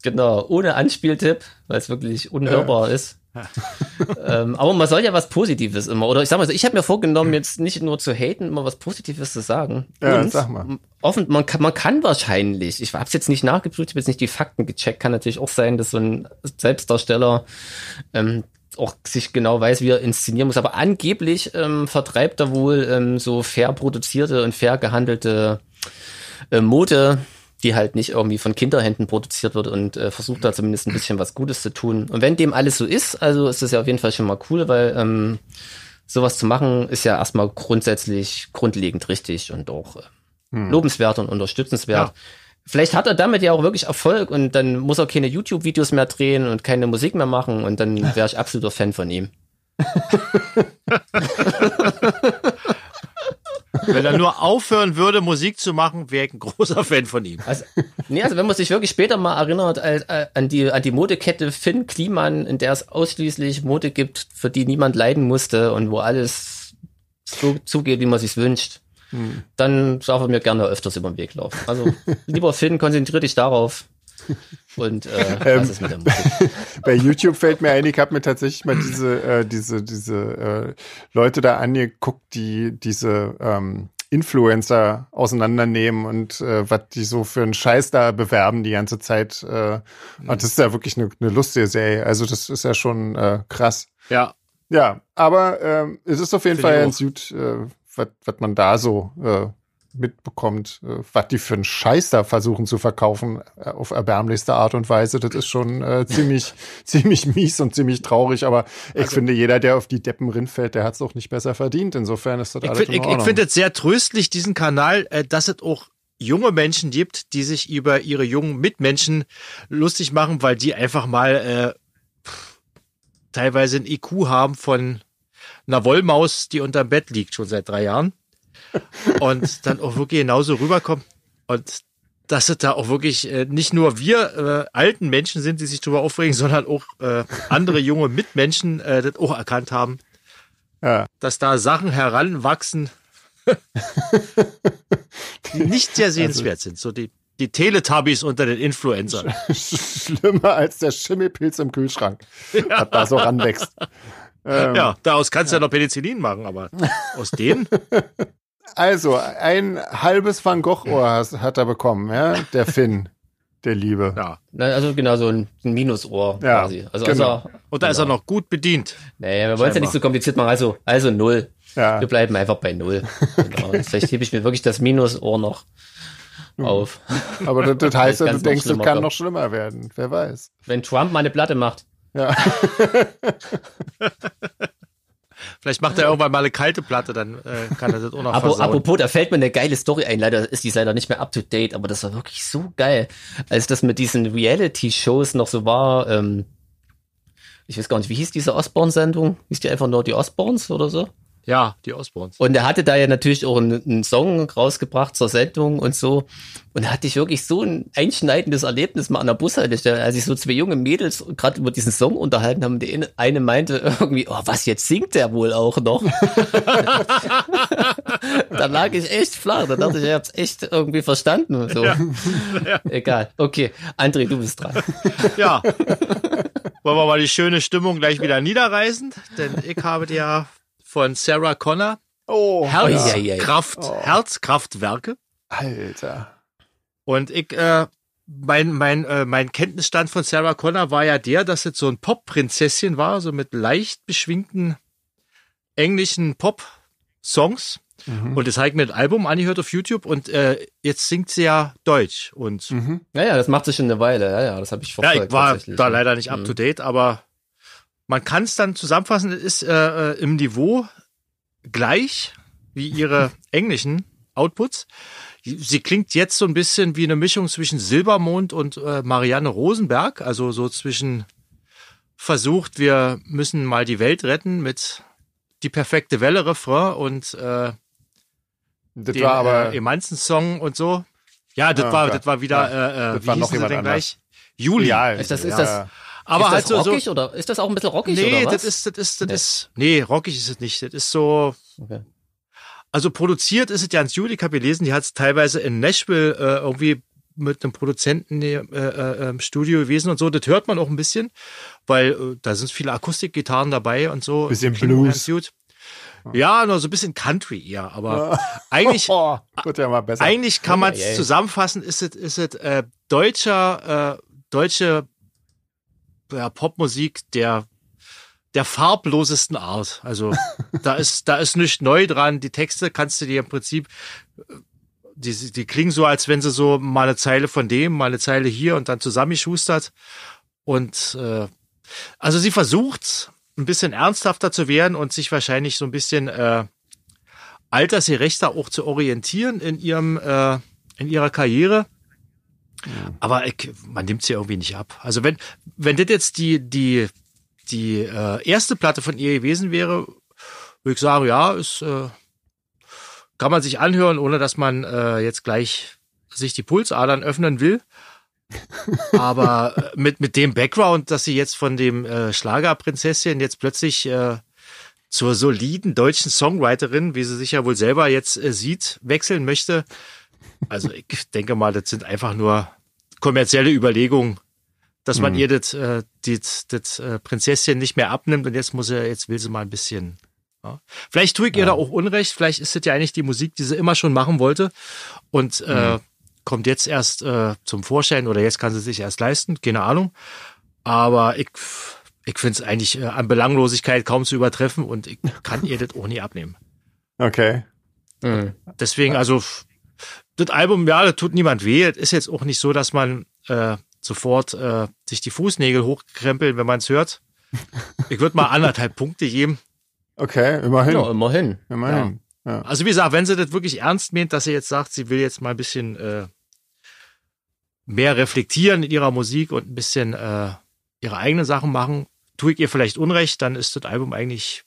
Genau, ohne Anspieltipp, weil es wirklich unhörbar äh. ist. ähm, aber man soll ja was Positives immer, oder ich sag mal so, ich habe mir vorgenommen, jetzt nicht nur zu haten, immer was Positives zu sagen. Ja, Und sag mal. Offen, man kann, man kann wahrscheinlich, ich habe es jetzt nicht nachgeprüft, ich habe jetzt nicht die Fakten gecheckt, kann natürlich auch sein, dass so ein Selbstdarsteller ähm, auch sich genau weiß, wie er inszenieren muss. Aber angeblich ähm, vertreibt er wohl ähm, so fair produzierte und fair gehandelte äh, Mode die halt nicht irgendwie von Kinderhänden produziert wird und äh, versucht da zumindest ein bisschen was Gutes zu tun. Und wenn dem alles so ist, also ist das ja auf jeden Fall schon mal cool, weil ähm, sowas zu machen ist ja erstmal grundsätzlich grundlegend richtig und auch äh, hm. lobenswert und unterstützenswert. Ja. Vielleicht hat er damit ja auch wirklich Erfolg und dann muss er keine YouTube-Videos mehr drehen und keine Musik mehr machen und dann wäre ich absoluter Fan von ihm. Wenn er nur aufhören würde, Musik zu machen, wäre ich ein großer Fan von ihm. Also, nee, also wenn man sich wirklich später mal erinnert äh, an die, an die Modekette Finn Kliman, in der es ausschließlich Mode gibt, für die niemand leiden musste und wo alles so zugeht, wie man sich wünscht, hm. dann darf er mir gerne öfters über den Weg laufen. Also lieber Finn, konzentrier dich darauf. Und äh, ähm, was ist mit der Musik? Bei YouTube fällt mir ein, ich habe mir tatsächlich mal diese, äh, diese, diese äh, Leute da angeguckt, die diese ähm, Influencer auseinandernehmen und äh, was die so für einen Scheiß da bewerben die ganze Zeit. Äh, mhm. Und das ist ja wirklich eine, eine lustige Serie. Also das ist ja schon äh, krass. Ja. Ja, aber ähm, es ist auf jeden Find Fall ganz gut, äh, was man da so äh, mitbekommt, äh, was die für einen Scheiß da versuchen zu verkaufen äh, auf erbärmlichste Art und Weise. Das ist schon äh, ziemlich, ziemlich mies und ziemlich traurig. Aber ich also, finde, jeder, der auf die Deppen rinfällt, der hat es auch nicht besser verdient. Insofern ist das ich alles find, Ich, ich finde es sehr tröstlich, diesen Kanal, äh, dass es auch junge Menschen gibt, die sich über ihre jungen Mitmenschen lustig machen, weil die einfach mal äh, teilweise ein IQ haben von einer Wollmaus, die unterm Bett liegt, schon seit drei Jahren und dann auch wirklich genauso rüberkommt. Und dass es da auch wirklich äh, nicht nur wir äh, alten Menschen sind, die sich darüber aufregen, sondern auch äh, andere junge Mitmenschen äh, das auch erkannt haben. Ja. Dass da Sachen heranwachsen, die nicht sehr sehenswert also, sind. So die, die Teletubbies unter den Influencern. Schlimmer als der Schimmelpilz im Kühlschrank, ja. hat da so ranwächst. Ähm, ja, daraus kannst du ja noch Penicillin machen, aber aus denen? Also, ein halbes Van Gogh-Ohr hat er bekommen, ja, der Finn. Der Liebe. Ja. Also genau so ein Minusohr ja, quasi. Also, genau. also Und da genau. ist er noch gut bedient. Naja, wir wollen es ja nicht so kompliziert machen. Also, also null. Ja. Wir bleiben einfach bei null. Genau. Vielleicht hebe ich mir wirklich das Minusohr noch auf. Aber das, das heißt ja, du denkst, es kann noch schlimmer werden. Wer weiß. Wenn Trump mal eine Platte macht. Ja. Vielleicht macht er irgendwann mal eine kalte Platte, dann äh, kann er das auch noch Apropos, apropos, da fällt mir eine geile Story ein. Leider ist die leider nicht mehr up to date, aber das war wirklich so geil. Als das mit diesen Reality-Shows noch so war, ähm, ich weiß gar nicht, wie hieß diese Osborne-Sendung? Hieß die einfach nur die Osborns oder so? Ja, die Osborns. Und er hatte da ja natürlich auch einen, einen, Song rausgebracht zur Sendung und so. Und da hatte ich wirklich so ein einschneidendes Erlebnis mal an der Bushaltestelle, als ich so zwei junge Mädels gerade über diesen Song unterhalten haben. Die eine meinte irgendwie, oh, was, jetzt singt der wohl auch noch? da lag ich echt flach. Da dachte ich, ich hab's echt irgendwie verstanden. So. Ja. Ja. Egal. Okay, André, du bist dran. Ja. Wollen wir mal die schöne Stimmung gleich wieder niederreißen? Denn ich habe dir von Sarah Connor. Oh, Herzkraft, oh. Herzkraftwerke. Alter. Und ich, äh, mein, mein, äh, mein Kenntnisstand von Sarah Connor war ja der, dass es so ein Pop-Prinzesschen war, so mit leicht beschwingten englischen Pop-Songs. Mhm. Und das habe ich mir das Album angehört auf YouTube und äh, jetzt singt sie ja Deutsch. Und Mhm. Ja, ja, das macht sich schon eine Weile. Ja, ja, das habe ich ja, verfolgt. ich war da ja. leider nicht up to date, aber man kann es dann zusammenfassen, es ist äh, äh, im Niveau gleich wie ihre englischen Outputs. Sie klingt jetzt so ein bisschen wie eine Mischung zwischen Silbermond und äh, Marianne Rosenberg, also so zwischen versucht, wir müssen mal die Welt retten mit die perfekte Welle Refrain und äh, Das den war aber, äh, Emanzen-Song und so. Ja, das Ja, war, ja. das war wieder, äh, äh, Das wie war noch sie jemand denn anders. gleich? Juli. ja, Ist das- ja, ist das- ja. Aber ist halt das so, so rockig oder ist das auch ein bisschen rockig nee, oder was? das ist, das ist, das Nee. ist, nee, rockig ist es nicht. Das ist so, okay. also produziert ist es ja ins Juli, ich hab gelesen, die hat es teilweise in Nashville äh, irgendwie mit einem Produzenten äh, äh, im Studio gewesen und so. Das hört man auch ein bisschen, weil äh, da sind viele Akustikgitarren dabei und so. Bisschen Blues. Ja, nur so ein bisschen Country eher, aber eigentlich, oh, ja mal besser. eigentlich kann man es zusammenfassen, ist es, ist es äh, deutscher, äh, deutsche ja, Popmusik der der farblosesten Art. Also da ist da ist nichts neu dran. Die Texte kannst du dir im Prinzip die, die klingen so, als wenn sie so mal eine Zeile von dem, mal eine Zeile hier und dann zusammengeschustert. Und äh, also sie versucht ein bisschen ernsthafter zu werden und sich wahrscheinlich so ein bisschen äh, altersgerechter auch zu orientieren in ihrem äh, in ihrer Karriere. Aber ich, man nimmt sie irgendwie nicht ab. Also wenn wenn das jetzt die die die äh, erste Platte von ihr gewesen wäre, würde ich sagen, ja, ist äh, kann man sich anhören, ohne dass man äh, jetzt gleich sich die Pulsadern öffnen will. Aber äh, mit mit dem Background, dass sie jetzt von dem äh, Schlagerprinzessin jetzt plötzlich äh, zur soliden deutschen Songwriterin, wie sie sich ja wohl selber jetzt äh, sieht, wechseln möchte. Also ich denke mal, das sind einfach nur kommerzielle Überlegungen, dass man Mhm. ihr das, äh, das, das äh, Prinzesschen nicht mehr abnimmt und jetzt muss er, jetzt will sie mal ein bisschen. Ja. Vielleicht tue ich ihr da auch Unrecht, vielleicht ist das ja eigentlich die Musik, die sie immer schon machen wollte und äh, kommt jetzt erst äh, zum Vorschein oder jetzt kann sie sich erst leisten, keine Ahnung. Aber ich, ich finde es eigentlich äh, an Belanglosigkeit kaum zu übertreffen und ich kann ihr das auch nie abnehmen. Okay. Mhm. Deswegen, also das Album, ja, das tut niemand weh. Es ist jetzt auch nicht so, dass man äh, sofort äh, sich die Fußnägel hochkrempeln, wenn man es hört. Ich würde mal anderthalb Punkte geben. Okay, immerhin. Ja, immerhin. immerhin. Ja. Also wie gesagt, wenn sie das wirklich ernst meint, dass sie jetzt sagt, sie will jetzt mal ein bisschen äh, mehr reflektieren in ihrer Musik und ein bisschen äh, ihre eigenen Sachen machen, tue ich ihr vielleicht Unrecht, dann ist das Album eigentlich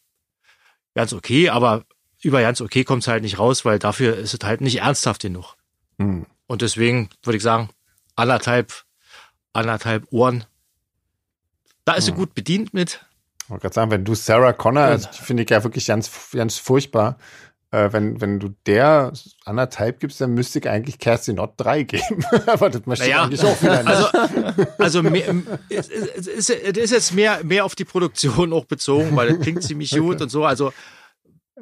ganz okay, aber über ganz okay kommt es halt nicht raus, weil dafür ist es halt nicht ernsthaft genug. Hm. Und deswegen würde ich sagen, anderthalb, anderthalb Ohren. Da ist sie gut bedient mit. Ich wollte gerade sagen, wenn du Sarah Connor, die finde ich ja wirklich ganz, ganz furchtbar. Äh, wenn, wenn du der anderthalb gibst, dann müsste ich eigentlich Kerstin Ott drei geben. Aber das möchte Naja, ich eigentlich auch wieder nicht. Also, also mehr, es, ist, es ist jetzt mehr, mehr auf die Produktion auch bezogen, weil das klingt ziemlich gut und so. Also,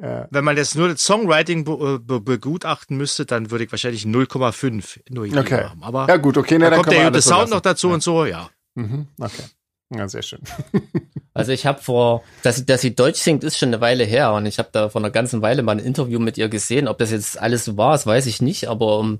Ja. wenn man jetzt nur das Songwriting be, be, begutachten müsste, dann würde ich wahrscheinlich 0,5 nur gegeben Okay. haben. Aber ja, gut, okay, ne, da dann kommt der gute so Sound lassen. noch dazu und so, ja. Mhm, okay. Ja, sehr schön. Also ich habe vor, dass sie, dass sie Deutsch singt, ist schon eine Weile her und ich habe da vor einer ganzen Weile mal ein Interview mit ihr gesehen. Ob das jetzt alles so war, das weiß ich nicht, aber um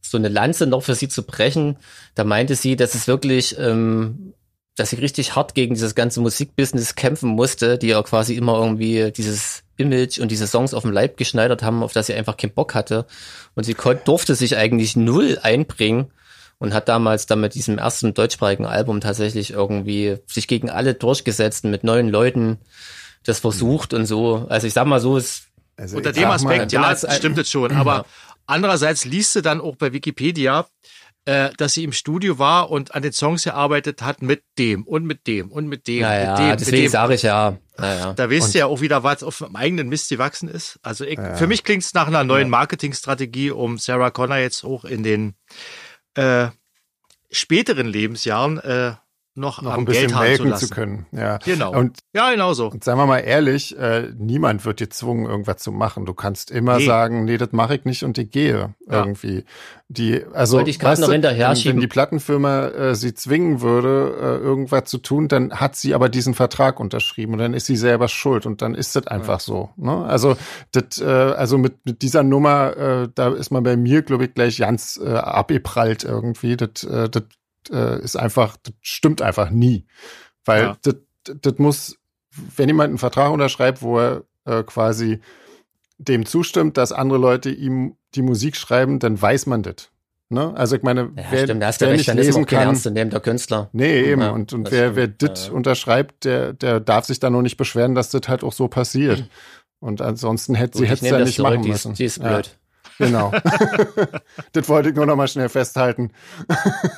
so eine Lanze noch für sie zu brechen, da meinte sie, dass es wirklich, ähm, dass sie richtig hart gegen dieses ganze Musikbusiness kämpfen musste, die ja quasi immer irgendwie dieses Image und diese Songs auf dem Leib geschneidert haben, auf das sie einfach keinen Bock hatte. Und sie durfte sich eigentlich null einbringen und hat damals dann mit diesem ersten deutschsprachigen Album tatsächlich irgendwie sich gegen alle durchgesetzt und mit neuen Leuten das versucht und so. Also ich sag mal so, es Also Unter ich dem Aspekt, mal, ja, stimmt es schon. Aber andererseits liest du dann auch bei Wikipedia, äh, dass sie im Studio war und an den Songs gearbeitet hat mit dem und mit dem und mit dem, mit naja, dem, mit deswegen dem. sage ich ja, naja. Da weißt du ja auch wieder, was auf dem eigenen Mist gewachsen ist. Also ich, Ja. für mich klingt es nach einer neuen Marketingstrategie, um Sarah Connor jetzt auch in den äh, späteren Lebensjahren äh, noch, noch am ein bisschen Geld haben zu melken lassen. zu können. Ja. Genau. Und ja, genau so. Und seien wir mal ehrlich, äh, niemand wird dir gezwungen, irgendwas zu machen. Du kannst immer Nee. sagen, nee, das mache ich nicht und ich gehe Ja. irgendwie. Die, also Wollte ich weißt noch du, hinterher wenn, schieben. wenn die Plattenfirma äh, sie zwingen würde, äh, irgendwas zu tun, dann hat sie aber diesen Vertrag unterschrieben und dann ist sie selber schuld und dann ist das einfach so. Ne? Also das, äh, also mit, mit dieser Nummer, äh, da ist man bei mir, glaube ich, gleich ganz äh, abgeprallt irgendwie. Das, äh, das äh, ist einfach, das stimmt einfach nie. Weil Ja. das, das muss, wenn jemand einen Vertrag unterschreibt, wo er äh, quasi dem zustimmt, dass andere Leute ihm die Musik schreiben, dann weiß man das. Ne? Also ich meine, Ja, wer, stimmt, da hast wer recht, nicht lesen kann, ernst nehmender Künstler. Nee, eben. Ja, und und wer, wer stimmt, das ja. unterschreibt, der, der darf sich dann noch nicht beschweren, dass das halt auch so passiert. Und ansonsten hätte Gut, sie hätte es ja nicht zurück, machen die ist, müssen. die ist blöd. Genau. das wollte ich nur noch mal schnell festhalten.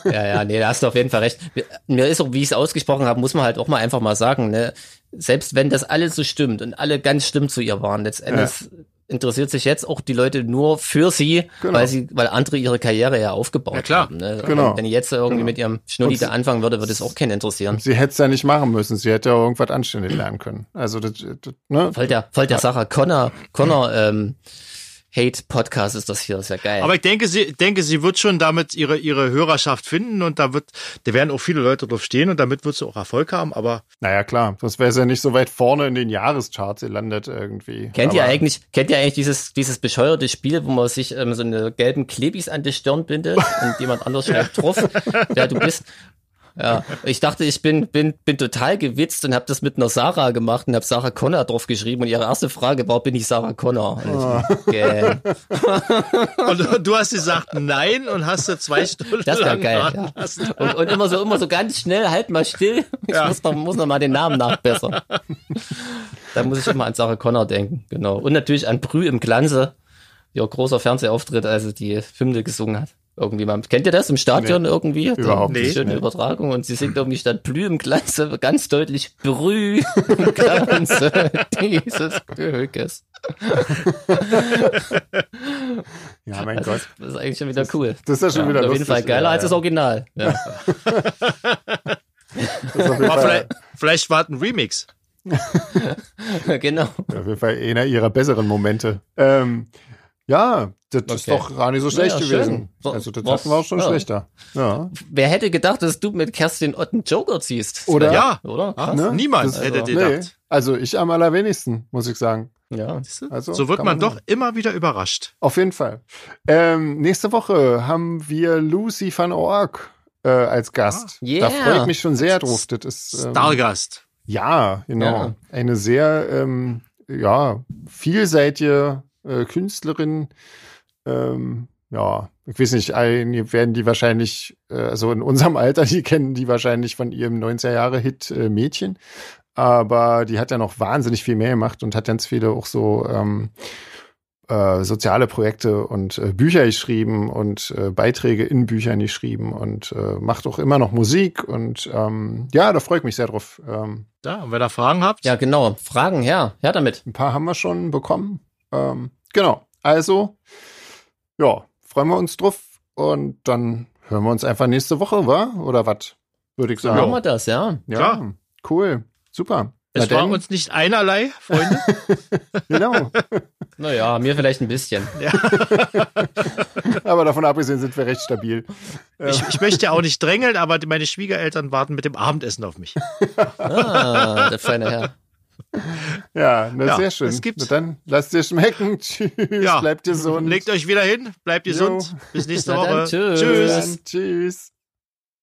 Ja, ja, nee, da hast du auf jeden Fall recht. Mir- ist auch, wie ich es ausgesprochen habe, muss man halt auch mal einfach mal sagen, ne, selbst wenn das alles so stimmt und alle ganz stimmt zu ihr waren, letztendlich interessiert sich jetzt auch die Leute nur für sie, Genau. weil sie, weil andere ihre Karriere ja aufgebaut Ja, klar. haben. Ne? Genau. Und Wenn die jetzt irgendwie Genau. mit ihrem Schnulli da anfangen würde, würde es auch keinen interessieren. Sie hätte es ja nicht machen müssen. Sie hätte ja irgendwas anständig lernen können. Also das, das ne? Voll der, voll der Sarah Connor, Connor, ähm, Hate-Podcast ist das hier, ist ja geil. Aber ich denke, sie denke, sie wird schon damit ihre ihre Hörerschaft finden und da wird, da werden auch viele Leute drauf stehen und damit wird sie auch Erfolg haben. Aber Naja, klar. Das wäre ja nicht so weit vorne in den Jahrescharts gelandet irgendwie. Kennt ihr Aber- eigentlich, kennt ihr eigentlich dieses, dieses bescheuerte Spiel, wo man sich ähm, so eine gelben Klebis an die Stirn bindet und jemand anders schreibt drauf, wer du bist? Ja, ich dachte, ich bin, bin, bin total gewitzt und habe das mit einer Sarah gemacht und habe Sarah Connor drauf geschrieben und ihre erste Frage war, bin ich Sarah Connor? Und ich, okay. und du hast gesagt nein und hast du zwei Stunden Das wäre lang geil. Ja. Und, und immer so, immer so ganz schnell, halt mal still. Ich Ja. muss, noch, muss noch mal den Namen nachbessern. da muss ich immer an Sarah Connor denken, genau. Und natürlich an Brü im Glanze, ihr großer Fernsehauftritt, als sie die Hymne gesungen hat. Irgendwie mal. Kennt ihr das im Stadion irgendwie? überhaupt Die nicht. Schöne Nee. Übertragung und sie singt irgendwie statt Blü im Glanze ganz deutlich Brü im Glanze dieses Glückes. Ja, mein Das Gott. das ist eigentlich schon wieder cool. Das ist ja schon wieder auf jeden lustig. Fall geiler Ja, als ja. das Original. Ja. Das vielleicht, vielleicht war es ein Remix. genau. auf jeden Fall einer ihrer besseren Momente. Ähm, ja, das ist Okay. doch gar nicht so schlecht Ja, schön. gewesen. So, Also das was- hatten wir auch schon ja. schlechter. Ja. Wer hätte gedacht, dass du mit Kerstin Ott einen Joker ziehst? Oder? Ja. Oder? Krass. Ne? Niemand Das- hätte also, gedacht. Nee, also ich am allerwenigsten, muss ich sagen. Ja. Also, so wird kann man doch sagen. immer wieder überrascht. Auf jeden Fall. Ähm, nächste Woche haben wir Lucy van Org äh, als Gast. Ah, yeah. Da freue ich mich schon sehr drauf. Das ist ähm, Stargast. ja, genau. Ja. Eine sehr ähm, ja, vielseitige äh, Künstlerin. Ähm, ja, ich weiß nicht, einige werden die wahrscheinlich, äh, also in unserem Alter, die kennen die wahrscheinlich von ihrem 90er-Jahre-Hit äh, Mädchen. Aber die hat ja noch wahnsinnig viel mehr gemacht und hat ganz viele auch so ähm, äh, soziale Projekte und äh, Bücher geschrieben und äh, Beiträge in Büchern geschrieben und äh, macht auch immer noch Musik und ähm, ja, da freue ich mich sehr drauf. Ähm, Ja, und wenn ihr Fragen habt, Ja, genau. Fragen, her. Her damit. ein paar haben wir schon bekommen. Ähm, genau. Also, ja, freuen wir uns drauf und dann hören wir uns einfach nächste Woche, wa? Oder was? Würde ich So machen wir sagen. das, ja. Ja, Klar. cool. Super. Na es war denn, uns nicht einerlei, Freunde. genau. Naja, mir vielleicht ein bisschen. Aber davon abgesehen sind wir recht stabil. ich, ich möchte ja auch nicht drängeln, aber meine Schwiegereltern warten mit dem Abendessen auf mich. Ah, der feine Herr. Ja, na, Ja, sehr schön. es gibt's. Na dann lasst dir schmecken. Tschüss. Ja. Bleibt gesund. Legt euch wieder hin, bleibt gesund. Bis nächste Na dann, Woche. tschüss. tschüss. Dann, tschüss.